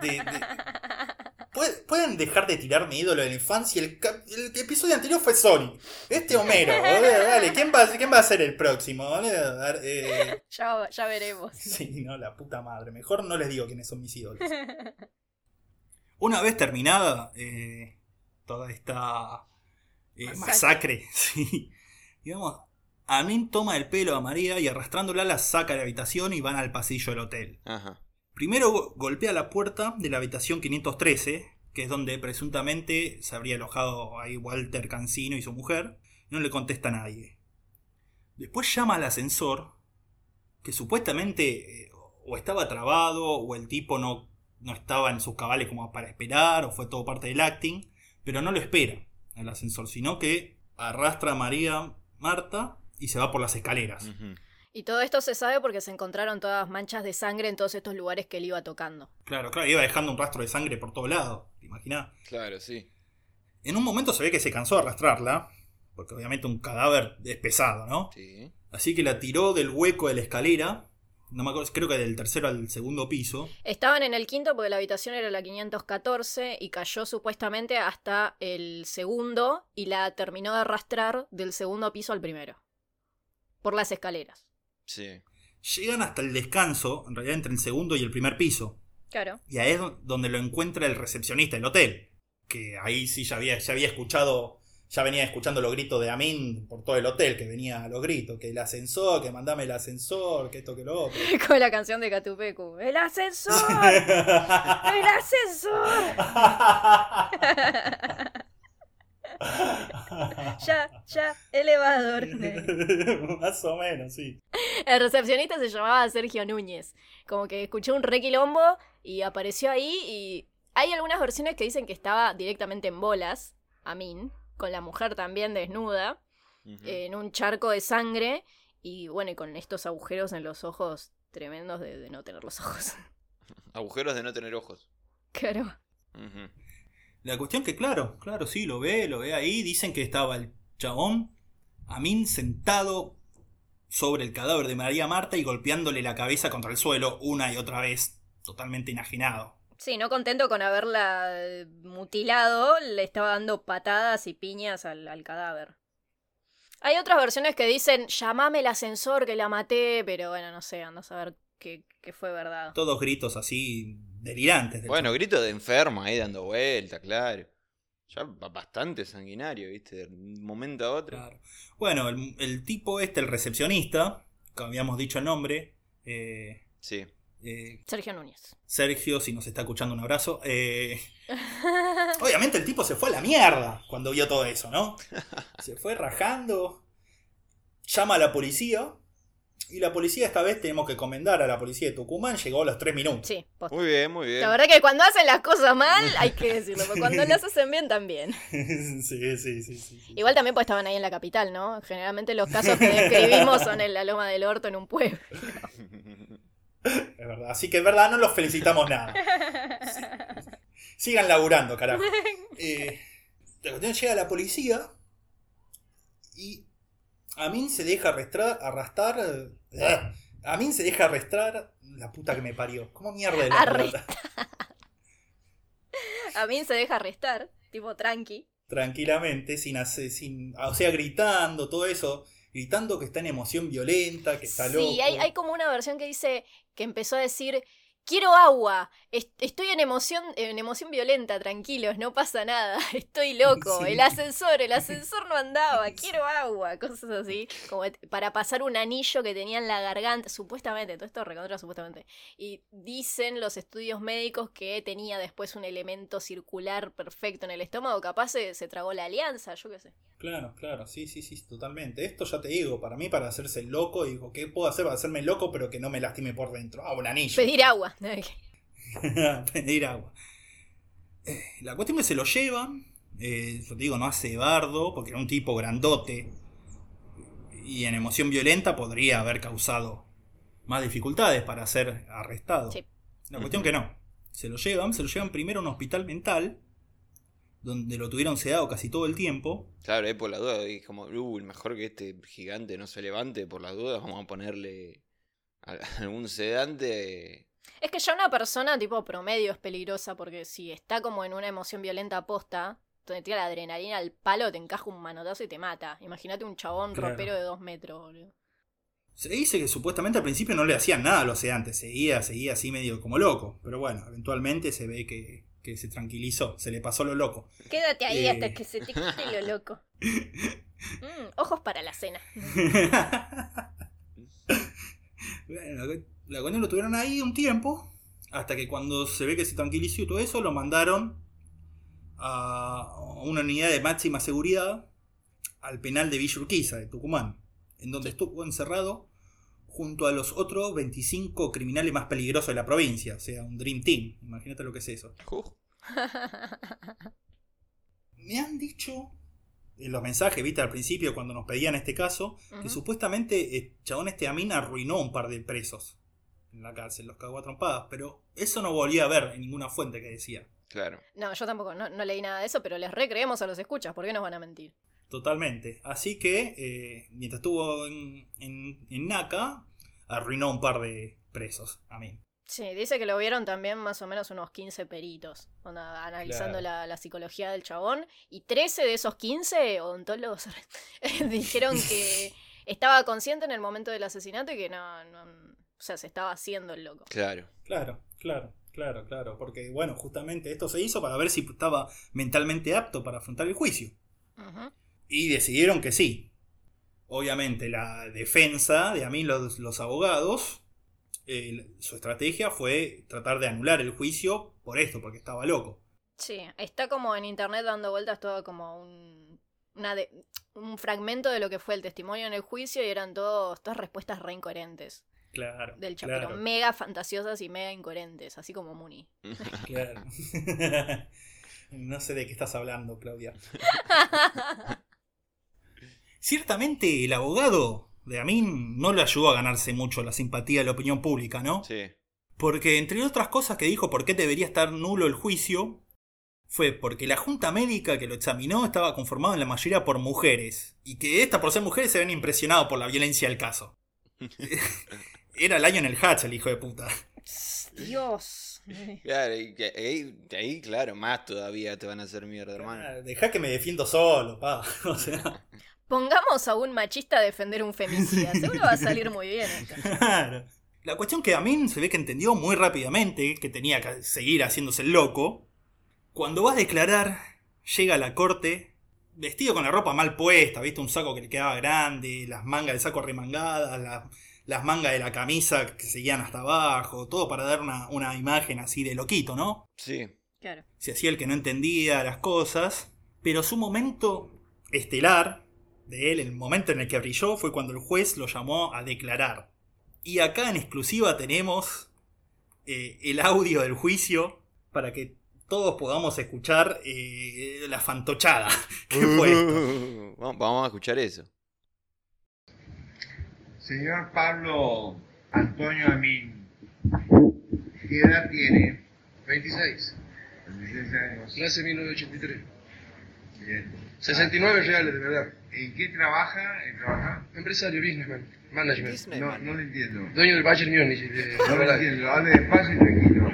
de... de- ¿Pueden- ¿Pueden dejar de tirar mi ídolo de la infancia? El, el episodio anterior fue Sonic. Este Homero, boludo, dale. ¿Quién va, ¿Quién va a ser el próximo? eh, Ya, ya veremos. Sí, no, la puta madre. Mejor no les digo quiénes son mis ídolos. Una vez terminada eh, toda esta eh, Masacre. masacre, sí, digamos, Amin toma el pelo a María y arrastrándola la saca de la habitación y van al pasillo del hotel. Ajá. Primero go- golpea la puerta de la habitación 513, que es donde presuntamente se habría alojado ahí Walter Cancino y su mujer, y no le contesta a nadie. Después llama al ascensor, que supuestamente eh, o estaba trabado, o el tipo no, no estaba en sus cabales como para esperar, o fue todo parte del acting, pero no lo espera el ascensor, sino que arrastra a María Marta y se va por las escaleras. Y todo esto se sabe porque se encontraron todas manchas de sangre en todos estos lugares que él iba tocando. Claro, claro, iba dejando un rastro de sangre por todos lados, ¿te imaginas? Claro, sí. En un momento se ve que se cansó de arrastrarla, porque obviamente un cadáver es pesado, ¿no? Sí. Así que la tiró del hueco de la escalera, no me acuerdo, creo que del tercero al segundo piso. Estaban en el quinto porque la habitación era la 514 y cayó supuestamente hasta el segundo y la terminó de arrastrar del segundo piso al primero. Por las escaleras. Sí. Llegan hasta el descanso, en realidad entre el segundo y el primer piso, Claro. y ahí es do- donde lo encuentra el recepcionista del hotel, que ahí sí ya había, ya había escuchado ya venía escuchando los gritos de Amin por todo el hotel, que venía a los gritos, que el ascensor, que mandame el ascensor, que esto, que lo otro. Con la canción de Catupecu. ¡El ascensor! ¡El ascensor! ya, ya, elevador. Más o menos, sí. El recepcionista se llamaba Sergio Núñez. Como que escuchó un requilombo y apareció ahí y hay algunas versiones que dicen que estaba directamente en bolas, Amin, con la mujer también desnuda, en un charco de sangre y bueno, y con estos agujeros en los ojos tremendos de, de no tener los ojos. Agujeros de no tener ojos. Claro. La cuestión que, claro, claro, sí, lo ve, lo ve ahí. Dicen que estaba el chabón, Amin, sentado sobre el cadáver de María Marta y golpeándole la cabeza contra el suelo una y otra vez, totalmente enajenado. Sí, no contento con haberla eh, mutilado, le estaba dando patadas y piñas al, al cadáver. Hay otras versiones que dicen, llamame el ascensor que la maté, pero bueno, no sé, ando a saber qué, qué fue verdad. Todos gritos así delirantes. del Bueno, grito de enferma ahí dando vuelta, claro. Ya ba- bastante sanguinario, ¿viste? De un momento a otro. Claro. Bueno, el, el tipo este, el recepcionista, que habíamos dicho el nombre, eh, Sí. Eh, Sergio Núñez. Sergio, si nos está escuchando un abrazo. eh, obviamente el tipo se fue a la mierda cuando vio todo eso, ¿no? Se fue rajando, llama a la policía, y la policía esta vez tenemos que comendar a la policía de Tucumán, llegó a los tres minutos. Sí, posta. Muy bien, muy bien. La verdad que cuando hacen las cosas mal, hay que decirlo, pero cuando las hacen bien también. sí, sí, sí, sí, sí. Igual también pues estaban ahí en la capital, ¿no? Generalmente los casos que describimos son en la Loma del Orto, en un pueblo. Es verdad. Así que es verdad, no los felicitamos nada. Sigan laburando, carajo. Eh, la cuestión llega la policía y Amin se deja arrastrar. arrastrar eh, Amin se deja arrastrar. La puta que me parió. ¿Cómo mierda de la Arrestar. pelota? A mí se deja arrestar, tipo tranqui. Tranquilamente, sin hacer, sin. O sea, gritando, todo eso. Gritando que está en emoción violenta, que está loco. Sí, hay, hay como una versión que dice que empezó a decir, quiero agua, est- estoy en emoción, en emoción violenta, tranquilos, no pasa nada, estoy loco, Sí. el ascensor, el ascensor no andaba, quiero agua, cosas así, como para pasar un anillo que tenía en la garganta, supuestamente, todo esto recontra supuestamente, y dicen los estudios médicos que tenía después un elemento circular perfecto en el estómago, capaz se, se tragó la alianza, yo qué sé. Claro, claro, sí, sí, sí, totalmente. Esto ya te digo, para mí, para hacerse loco, digo, ¿qué puedo hacer para hacerme loco pero que no me lastime por dentro? Ah, un anillo. Pedir agua. Pedir agua. Eh, La cuestión es que se lo llevan. eh, yo te digo, no hace bardo, porque era un tipo grandote. Y en emoción violenta podría haber causado más dificultades para ser arrestado. Sí. La cuestión que no. Se lo llevan, se lo llevan primero a un hospital mental, donde lo tuvieron sedado casi todo el tiempo. Claro, ahí por la duda, es como, uh, mejor que este gigante no se levante por las dudas, vamos a ponerle a- algún sedante. Es que ya una persona tipo promedio es peligrosa porque si está como en una emoción violenta aposta, donde tira la adrenalina al palo, te encaja un manotazo y te mata. Imagínate un chabón Claro. ropero de dos metros, boludo. Se dice que supuestamente al principio no le hacían nada a los sedantes, seguía, seguía así medio como loco. Pero bueno, eventualmente se ve que, que se tranquilizó, se le pasó lo loco. Quédate ahí Eh. hasta que se te quite lo loco. Mm, ojos para la cena. bueno, la, cuestión lo tuvieron ahí un tiempo, hasta que cuando se ve que se tranquilizó y todo eso, lo mandaron a una unidad de máxima seguridad al penal de Villa Urquiza, de Tucumán, en donde estuvo encerrado junto a los otros 25 criminales más peligrosos de la provincia, o sea, un Dream Team, imagínate lo que es eso. Uh, Me han dicho en los mensajes, viste, al principio cuando nos pedían este caso, que supuestamente el chabón este Amin arruinó un par de presos en la cárcel, los cagó a trompadas, pero eso no volvía a ver en ninguna fuente que decía. claro. No, yo tampoco, no, no leí nada de eso, pero les recreemos a los escuchas, ¿por qué nos van a mentir? Totalmente. Así que, eh, mientras estuvo en, en, en NACA, arruinó un par de presos, Amin. Sí, dice que lo vieron también más o menos unos 15 peritos, onda, analizando Claro. la, la psicología del chabón, y 13 de esos 15 odontólogos dijeron que estaba consciente en el momento del asesinato y que no, no, o sea, se estaba haciendo el loco. Claro. Claro, claro, claro, claro. Porque, bueno, justamente esto se hizo para ver si estaba mentalmente apto para afrontar el juicio. Y decidieron que sí. Obviamente la defensa de a mí los, los abogados, eh, su estrategia fue tratar de anular el juicio por esto, porque estaba loco. Sí, está como en internet dando vueltas todo como un, una de- un fragmento de lo que fue el testimonio en el juicio y eran todos, todas respuestas re incoherentes Claro. del chapero. claro, Mega fantasiosas y mega incoherentes, así como Mooney. claro. no sé de qué estás hablando, Claudia. Ciertamente el abogado de Amin no le ayudó a ganarse mucho la simpatía de la opinión pública, ¿no? Sí. Porque entre otras cosas que dijo por qué debería estar nulo el juicio, fue porque la junta médica que lo examinó estaba conformada en la mayoría por mujeres, y que estas por ser mujeres se habían impresionado por la violencia del caso. Era Lionel Hatch el hijo de puta. Dios. Claro, y que ahí, ahí, claro, más todavía te van a hacer mierda, hermano. Deja que me defiendo solo, pa. O sea, Pongamos a un machista a defender un femicida. Seguro va a salir muy bien esto. claro. La cuestión que Amin se ve que entendió muy rápidamente que tenía que seguir haciéndose el loco. Cuando va a declarar, llega a la corte vestido con la ropa mal puesta, ¿viste? Un saco que le quedaba grande, las mangas del saco remangadas, la- las mangas de la camisa que seguían hasta abajo, todo para dar una, una imagen así de loquito, ¿no? Sí. Claro. se hacía el que no entendía las cosas, pero su momento estelar de él, el momento en el que brilló, fue cuando el juez lo llamó a declarar. Y acá en exclusiva tenemos eh, el audio del juicio para que todos podamos escuchar eh, la fantochada que fue esto. Vamos, vamos a escuchar eso. Señor Pablo Antonio Amin, ¿qué edad tiene? 26. 26 años. Clase 1983. Bien. 69 reales, de verdad. ¿En qué trabaja? ¿En trabaja? Empresario, businessman, management. No, no lo entiendo. Dueño del Bayern Múnich. de- No lo entiendo. Hable despacio y tranquilo.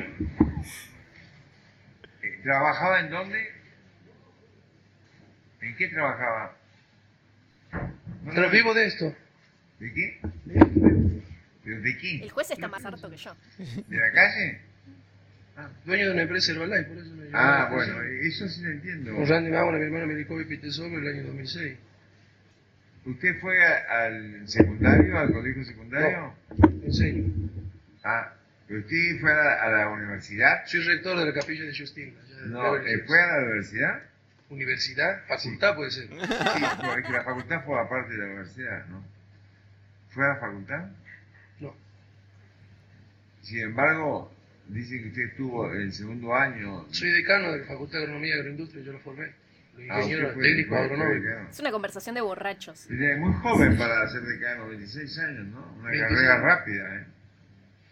Eh, ¿Trabajaba en dónde? ¿En qué trabajaba? No, Pero no, vivo de esto. ¿De qué? ¿Pero de El qué? juez está más harto que yo. ¿De la calle? Dueño de una empresa Herbalife, por eso me llamó Ah, bueno, eso sí lo entiendo. Con Randy Mauna, mi hermano Milicovi Pitesov en el año 2006. ¿Usted fue a- al secundario, al colegio secundario? En serio. Ah, ¿pero usted fue a la, a la universidad? Soy rector de la capilla de de No, eh. ¿fue a la universidad? Universidad, facultad puede ser. Sí, no, es que la facultad fue aparte de la universidad, ¿no? ¿Fue a la facultad? No. Sin embargo, dice que usted estuvo en el segundo año. Soy decano de la Facultad de Agronomía y Agroindustria, yo lo formé. Los Ah, ingenieros técnicos agronómicos. decano. Es una conversación de borrachos. Es muy joven para ser decano, 26 años, ¿no? Una 26. carrera rápida, ¿eh?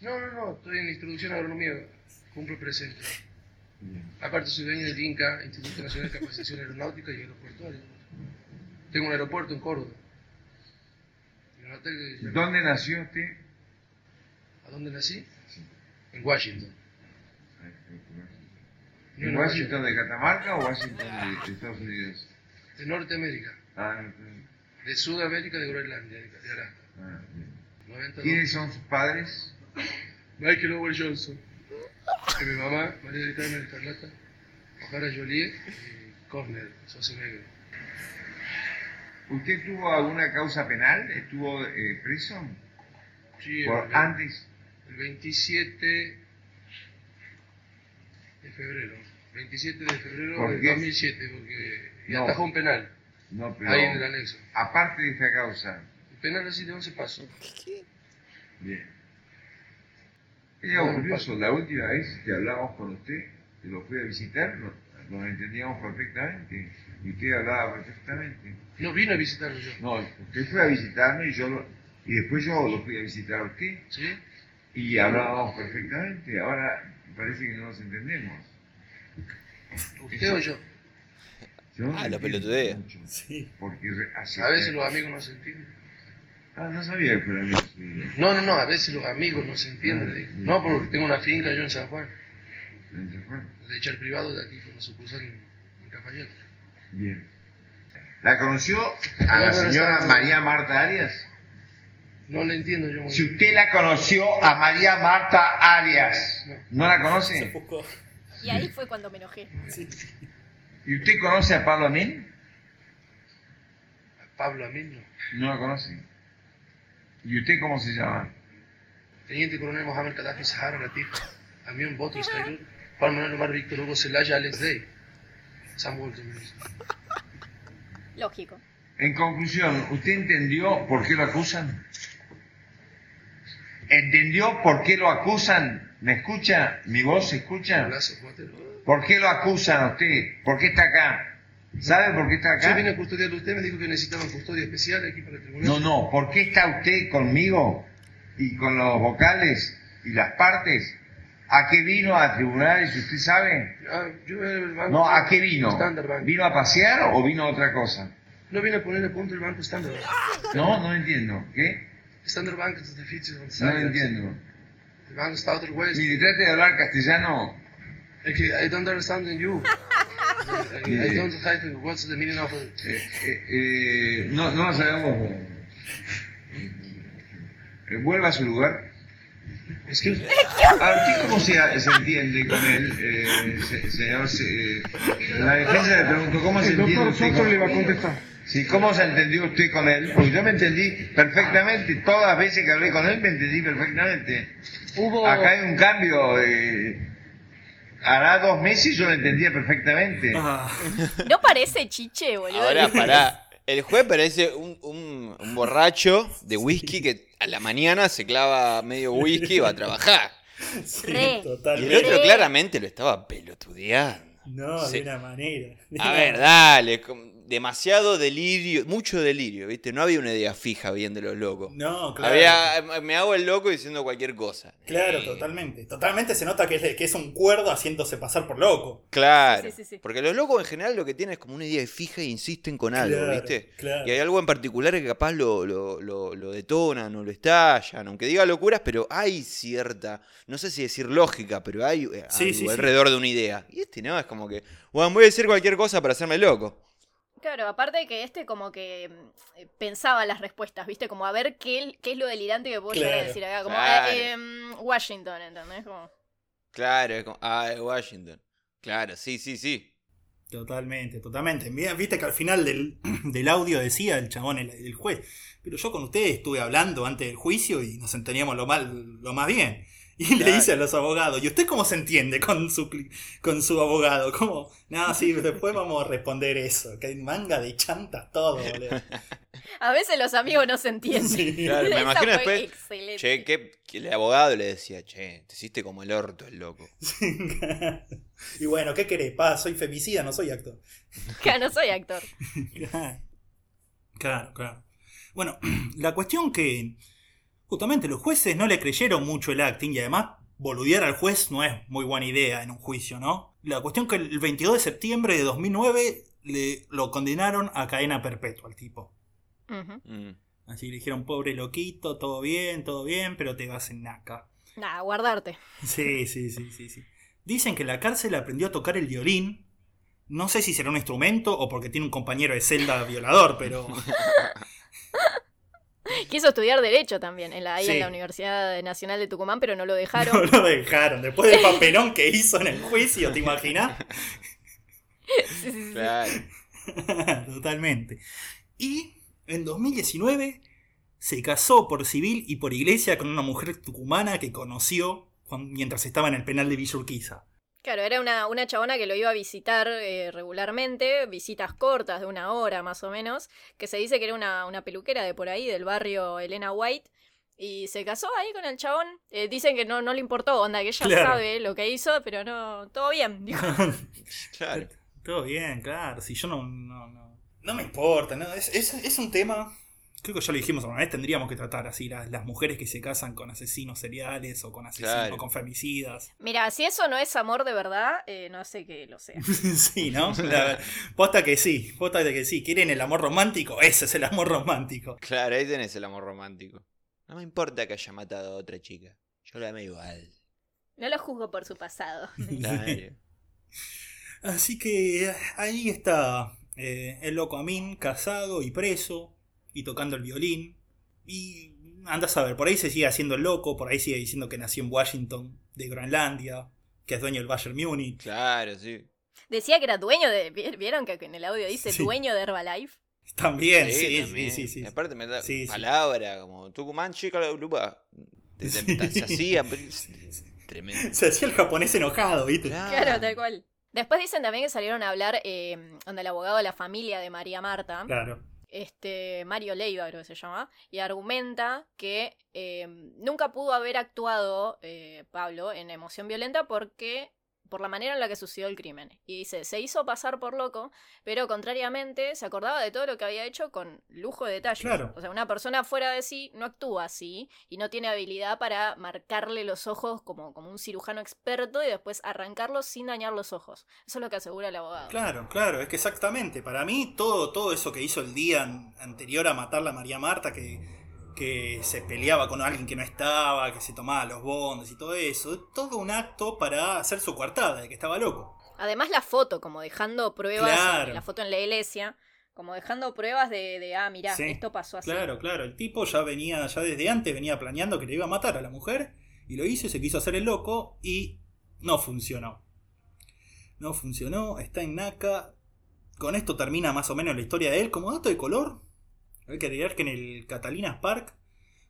No, no, no, estoy en introducción a agronomía, cumplo presente. Aparte soy dueño del INCA, Instituto Nacional de Capacitación Aeronáutica y Aeroportuaria. Tengo un aeropuerto en Córdoba. Y un hotel que- ¿Dónde nació usted? ¿A dónde nací? En Washington. ¿En Washington de Catamarca o Washington de, de Estados Unidos? De Norteamérica. Ah. De Sudamérica, de Groenlandia, de, Alaska. Ah, bien. 92. ¿Quiénes son sus padres? Michael Owen Johnson. Y mi mamá, María del Carmen Escarlata. O'Hara Jolie y Cornell, Schwarzenegger. ¿Usted tuvo alguna causa penal? ¿Estuvo eh, preso? Sí, Por el- antes. El 27 de febrero. 27 de febrero ¿Por del qué? 2007, porque y No. atajó un penal No, pero. ahí en el anexo. Aparte de esta causa. El penal así de 11 pasos. Bien. Es algo curioso, la última vez que hablamos con usted, que lo fui a visitar, nos entendíamos perfectamente. Y usted hablaba perfectamente. No vino a visitarlo yo. No, usted fue a visitarme y yo lo, y después yo lo fui a visitar a usted ¿Sí? y hablábamos perfectamente. Ahora parece que no nos entendemos. ¿Usted o yo? Yo no Ah, lo pelotudea. mucho, Sí. Porque A veces los amigos no se entienden. Ah, no sabía que fuera amigo suyo. No, no, no, a veces los amigos no se entienden. digo. No, porque tengo una finca yo en San Juan, ¿Se fue? de echar privado de aquí, con la sucursal en, en Cafayate. Bien. ¿La conoció a la señora María Marta Arias? No le entiendo yo Si usted la conoció a María Marta Arias, ¿no la Se conoce? Y ahí fue cuando me enojé. Sí. ¿Y usted conoce a Pablo Amin? Pablo Amin, no. No la conoce. ¿Y usted cómo se llama? Teniente Coronel Mohamed Gaddafi Sahara Latif, Amión Botos Cairú, Juan Manuel Omar Víctor Hugo Celaya Alex Day. Samuel Domínguez. Lógico. En conclusión, ¿usted entendió por qué lo acusan? ¿Entendió por qué lo acusan? ¿Me escucha? ¿Mi voz se escucha? ¿Por qué lo acusan a usted? ¿Por qué está acá? ¿Sabe por qué está Yo vine a acá? custodiarlo a usted, me dijo que necesitaban custodia especial aquí para el tribunal. No, no, ¿por qué está usted conmigo y con los vocales y las partes? ¿A qué vino a tribunales? ¿Usted sabe? Ah. No, ¿a qué vino? Bank. ¿Vino a pasear o vino a otra cosa? No vine a poner a punto el banco Standard. No, no entiendo. ¿Qué? Standard Bank es difícil. No entiendo. El banco está otro West. Mire, trate de hablar castellano. I don't understand you. I, don't have what's the meaning of it. Eh, eh, eh, no, no sabemos. Vuelva a su lugar. Excuse me. ¿A usted cómo se, se entiende con él, eh, se- señor? se- eh, la defensa le preguntó, ¿cómo se El entiende doctor usted Soto con le va a contestar. Sí, ¿cómo se entendió usted con él? Porque yo me entendí perfectamente, todas las veces que hablé con él me entendí perfectamente. Hubo. Acá hay un cambio, eh, hará dos meses yo lo entendía perfectamente. Ah, ¿No parece chiche, boludo? Ahora, pará. El juez parece un, un- un borracho de whisky que a la mañana se clava medio whisky y va a trabajar. sí, Re. Y el otro claramente lo estaba pelotudeando. No, Sí. de una manera. A ver, dale. com- Demasiado delirio, mucho delirio, ¿viste? No había una idea fija bien de los locos. No, claro. Había, me hago el loco diciendo cualquier cosa. Claro, Eh, totalmente. Totalmente se nota que es, que es un cuerdo haciéndose pasar por loco. Claro. Sí, sí, sí, sí. Porque los locos en general lo que tienen es como una idea fija e insisten con algo, Claro, ¿viste? claro. Y hay algo en particular que capaz lo, lo, lo, lo detonan o lo estallan, aunque diga locuras, pero hay cierta, no sé si decir lógica, pero hay eh, Sí, algo sí, sí. alrededor de una idea. Y este no, es como que, bueno, voy a decir cualquier cosa para hacerme loco. Claro, aparte de que este como que mm, eh, pensaba las respuestas, ¿viste? Como a ver qué, qué es lo delirante que puedo llegar a decir acá. Como claro. eh, em, Washington, ¿entendés? Como, Claro, es como, ah, es Washington. Claro, sí, sí, sí. Totalmente, totalmente. Viste que al final del, del audio decía el chabón, el, el juez. Pero yo con ustedes estuve hablando antes del juicio y nos entendíamos lo, mal, lo más bien. Y le dice a los abogados, ¿y usted cómo se entiende con su, con su abogado? ¿Cómo? No, sí, después vamos a responder eso. Que hay manga de chantas todo, boludo. A veces los amigos no se entienden. Sí. Claro, me imagino después, excelente. Che, que, que el abogado le decía, che, te hiciste como el orto el loco. y bueno, ¿qué querés? Pa, soy femicida, no soy actor. Claro, no soy actor. Claro, claro. Bueno, la cuestión que justamente los jueces no le creyeron mucho el acting y además boludear al juez no es muy buena idea en un juicio, ¿no? La cuestión que el 22 de septiembre de 2009 le, lo condenaron a cadena perpetua al tipo. Ujú. Mm. Así le dijeron, pobre loquito, todo bien, todo bien, pero te vas en naca. Nada, guardarte. Sí, sí, sí, sí, sí. Dicen que en la cárcel aprendió a tocar el violín. No sé si será un instrumento o porque tiene un compañero de celda violador, pero... Quiso estudiar Derecho también, en la, ahí Sí. en la Universidad Nacional de Tucumán, pero no lo No dejaron. lo dejaron. Después del papelón que hizo en el juicio, ¿te imaginas? Sí, sí, sí. Claro. Totalmente. Y en 2019 se casó por civil y por iglesia con una mujer tucumana que conoció mientras estaba en el penal de Villa Urquiza. Claro, era una, una chabona que lo iba a visitar eh, regularmente, visitas cortas de una hora más o menos, que se dice que era una, una peluquera de por ahí, del barrio Elena White, y se casó ahí con el chabón. Eh, dicen que no, no le importó, onda, que ella Claro. sabe lo que hizo, pero no, todo bien, dijo. Claro. Todo bien, claro. Si yo no. No, no, no me importa, ¿no? Es, es, es un tema. Creo que ya lo dijimos alguna vez, tendríamos que tratar así las, las mujeres que se casan con asesinos seriales o con asesinos Claro. o con femicidas. Mira, si eso no es amor de verdad, eh, no sé que lo sea. sí, ¿no? La- posta que sí, posta de que sí. ¿Quieren el amor romántico? Ese es el amor romántico. Claro, ahí tenés el amor romántico. No me importa que haya matado a otra chica. Yo la amé igual. No lo juzgo por su pasado. Claro. Así que ahí está eh, el loco Amin, casado y preso, y tocando el violín. Y andas a ver, por ahí se sigue haciendo el loco, por ahí sigue diciendo que nació en Washington, de Groenlandia, que es dueño del Bayern Múnich. Claro, sí. Decía que era dueño de. ¿vi- ¿Vieron que en el audio dice Sí. dueño de Herbalife? También, sí, sí, también. sí, sí. Y aparte me da Sí, sí. palabra como Tucumán, chica, la lupa. Se hacía. Tremendo. Se hacía el japonés enojado, ¿viste? Claro, tal cual. Después dicen también que salieron a hablar eh, donde el abogado de la familia de María Marta, Claro. Este Mario Leiva creo que se llama, y argumenta que eh, nunca pudo haber actuado eh, Pablo en emoción violenta porque por la manera en la que sucedió el crimen. Y dice, se hizo pasar por loco, pero contrariamente se acordaba de todo lo que había hecho con lujo de detalles. Claro. O sea, una persona fuera de sí no actúa así y no tiene habilidad para marcarle los ojos como, como un cirujano experto y después arrancarlos sin dañar los ojos. Eso es lo que asegura el abogado. Claro, claro, es que exactamente. Para mí, todo, todo eso que hizo el día an- anterior a matarla a María Marta, que, que se peleaba con alguien que no estaba, que se tomaba los bondes y todo eso, es todo un acto para hacer su coartada, de que estaba loco. Además la foto, como dejando pruebas, Claro. la foto en la iglesia, como dejando pruebas de, de ah, mirá, Sí, esto pasó así. Claro, claro, el tipo ya venía, ya desde antes venía planeando que le iba a matar a la mujer, y lo hizo y se quiso hacer el loco, y no funcionó. No funcionó, está en Naka. Con esto termina más o menos la historia de él. Como dato de color, hay que agregar que en el Catalinas Park,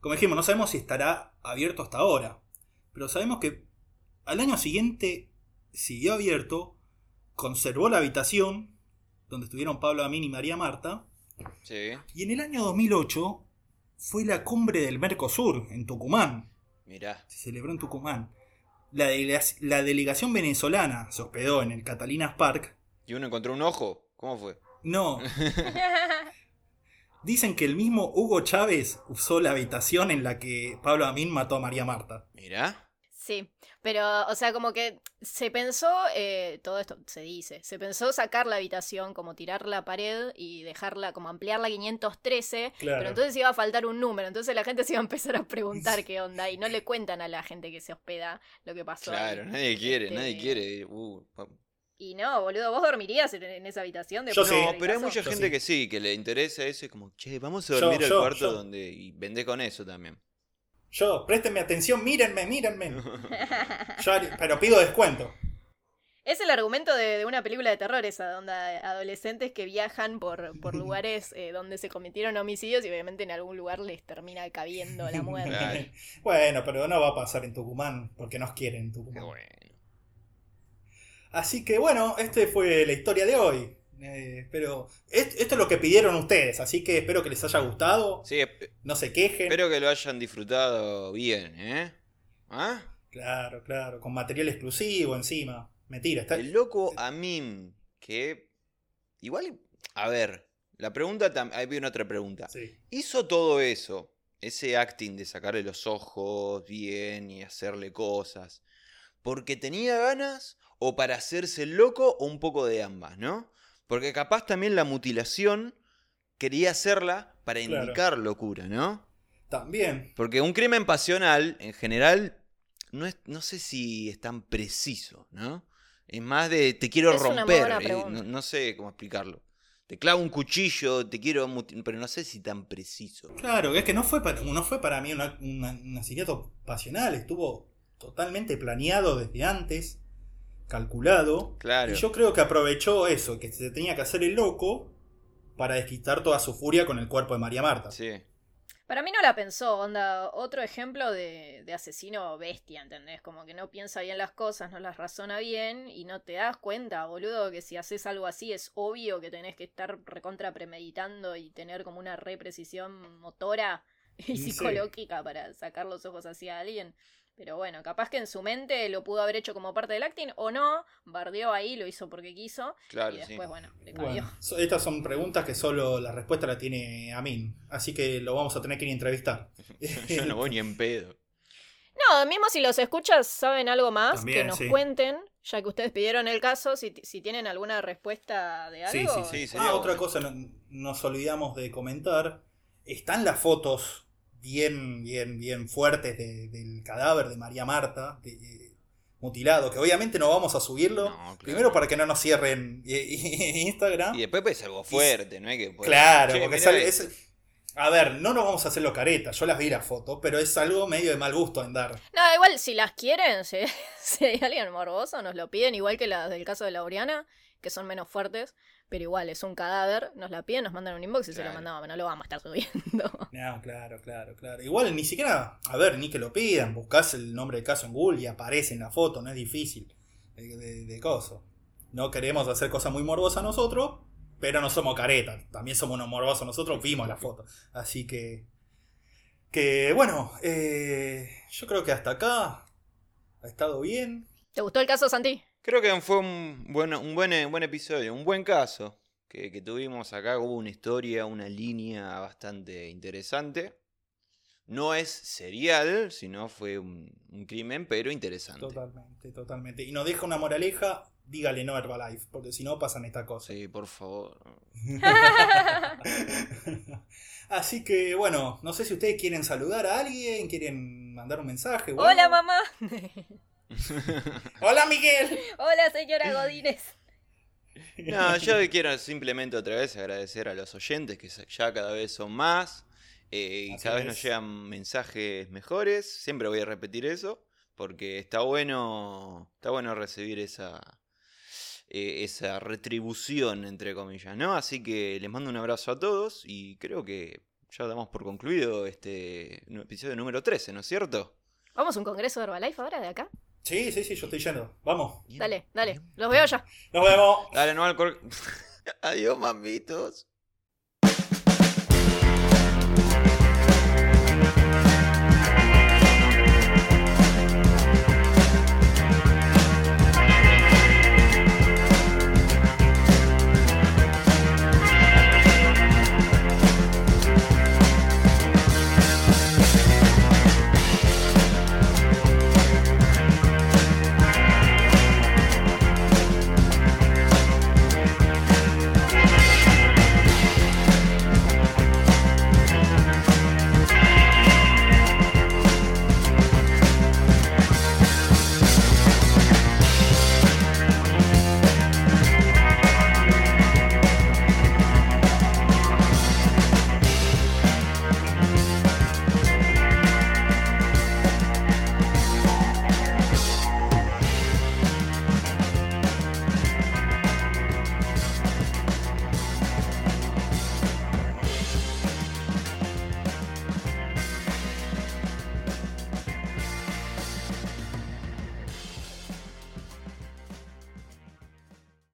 como dijimos, no sabemos si estará abierto hasta ahora. Pero sabemos que al año siguiente siguió abierto, conservó la habitación donde estuvieron Pablo Amin y María Marta. Sí, Y en el año 2008 fue la cumbre del Mercosur en Tucumán. mirá. Se celebró en Tucumán. La, la delegación venezolana se hospedó en el Catalinas Park. ¿Y uno encontró un ojo? ¿Cómo fue? No, dicen que el mismo Hugo Chávez usó la habitación en la que Pablo Amin mató a María Marta. Mirá. Sí, pero, o sea, como que se pensó, eh, todo esto se dice, se pensó sacar la habitación, como tirar la pared y dejarla, como ampliarla a 513, Claro. pero entonces iba a faltar un número, entonces la gente se iba a empezar a preguntar qué onda y no le cuentan a la gente que se hospeda lo que pasó. ahí. Claro, nadie quiere, Este, nadie quiere. Uh, Y no, boludo, vos dormirías en, en esa habitación Yo sí. de No, ver el pero hay mucha Yo gente sí. que sí, que le interesa eso y como, che, vamos a Yo, dormir al yo, cuarto yo. donde. Y vende con eso también. Yo, préstenme atención, mírenme, mírenme. Yo pero pido descuento. Es el argumento de, de una película de terror esa, donde adolescentes que viajan por, por lugares eh, donde se cometieron homicidios y obviamente en algún lugar les termina cabiendo la muerte. Bueno, pero no va a pasar en Tucumán, porque nos quieren en Tucumán. bueno. Así que bueno, este fue la historia de hoy. Eh, pero est- esto es lo que pidieron ustedes, así que espero que les haya gustado. Sí, No se quejen. espero que lo hayan disfrutado bien, ¿eh? ¿Ah? Claro, claro, con material exclusivo encima. Mentira, está. El loco Amin, que. Igual. A ver, la pregunta. tam- Ahí viene otra pregunta. Sí. Hizo todo eso, ese acting de sacarle los ojos bien y hacerle cosas, porque tenía ganas o para hacerse loco o un poco de ambas, ¿no? Porque capaz también la mutilación quería hacerla para Claro. indicar locura, ¿no? También. Porque un crimen pasional, en general, no, es, no sé si es tan preciso, ¿no? Es más de te quiero Es una muy romper, buena eh, no, no sé cómo explicarlo. Te clavo un cuchillo, te quiero, pero no sé si tan preciso. Claro, es que no fue para, no fue para mí una- una- un asesinato pasional, estuvo totalmente planeado desde antes, calculado. Claro. Y yo creo que aprovechó eso, que se tenía que hacer el loco para desquitar toda su furia con el cuerpo de María Marta. Sí. Para mí no la pensó, onda, otro ejemplo de, de asesino bestia, ¿entendés? Como que no piensa bien las cosas, no las razona bien y no te das cuenta, boludo, que si haces algo así es obvio que tenés que estar recontra premeditando y tener como una reprecisión motora y Sí. psicológica para sacar los ojos hacia alguien. Pero bueno, capaz que en su mente lo pudo haber hecho como parte del acting o no, bardeó ahí, lo hizo porque quiso Claro, y sí. después, bueno, le cambió. Bueno, estas son preguntas que solo la respuesta la tiene Amin, así que lo vamos a tener que ir a entrevistar. Yo no voy ni en pedo. No, mismo si los escuchas saben algo más, También, que nos sí. cuenten, ya que ustedes pidieron el caso, si, si tienen alguna respuesta de algo. sí, sí. Sí, sería ah, otra cosa no- nos olvidamos de comentar. Están las fotos bien, bien, bien fuertes de- del cadáver de María Marta, de- eh, mutilado, que obviamente no vamos a subirlo. No, claro. Primero para que no nos cierren eh, Instagram. Y después pues algo fuerte, ¿no? Es que Claro, che, porque sale- es, A ver, no nos vamos a hacer los caretas, yo las vi las fotos, pero es algo medio de mal gusto en dar. No, igual si las quieren, si, si hay alguien morboso, nos lo piden, igual que las del caso de Laureana, que son menos fuertes, pero igual es un cadáver, nos la piden, nos mandan un inbox y se lo mandamos, no lo vamos a estar subiendo. No, claro, claro, claro. Igual ni siquiera, a ver, ni que lo pidan, buscas el nombre del caso en Google y aparece en la foto, no es difícil. De, de, de coso. No queremos hacer cosas muy morbosas nosotros, pero no somos caretas. También somos unos morbosos nosotros, vimos la foto. Así que. Que bueno, eh, yo creo que hasta acá ha estado bien. ¿Te gustó el caso, Santi? Creo que fue un buen, un buen, un buen episodio, un buen caso que, que tuvimos acá. Hubo una historia, una línea bastante interesante. No es serial, sino fue un, un crimen, pero interesante. Totalmente, totalmente. Y nos deja una moraleja, dígale no a Herbalife, porque si no pasan estas cosas. Sí, por favor. Así que bueno, no sé si ustedes quieren saludar a alguien, quieren mandar un mensaje. Hola, mamá. Hola Miguel. Hola, señora Godínez. No, yo quiero simplemente otra vez agradecer a los oyentes, que ya cada vez son más. eh, y Así cada vez nos llegan mensajes mejores. Siempre voy a repetir eso. Porque está bueno. Está bueno recibir esa. eh, esa retribución, entre comillas, ¿no? Así que les mando un abrazo a todos. Y creo que ya damos por concluido este episodio número 13, ¿no es cierto? ¿Vamos a un congreso de Herbalife ahora de acá? Sí, sí, sí, yo estoy yendo. Vamos. Dale, dale. Los veo ya. Nos vemos. Dale, no al cor- Adiós, mamitos.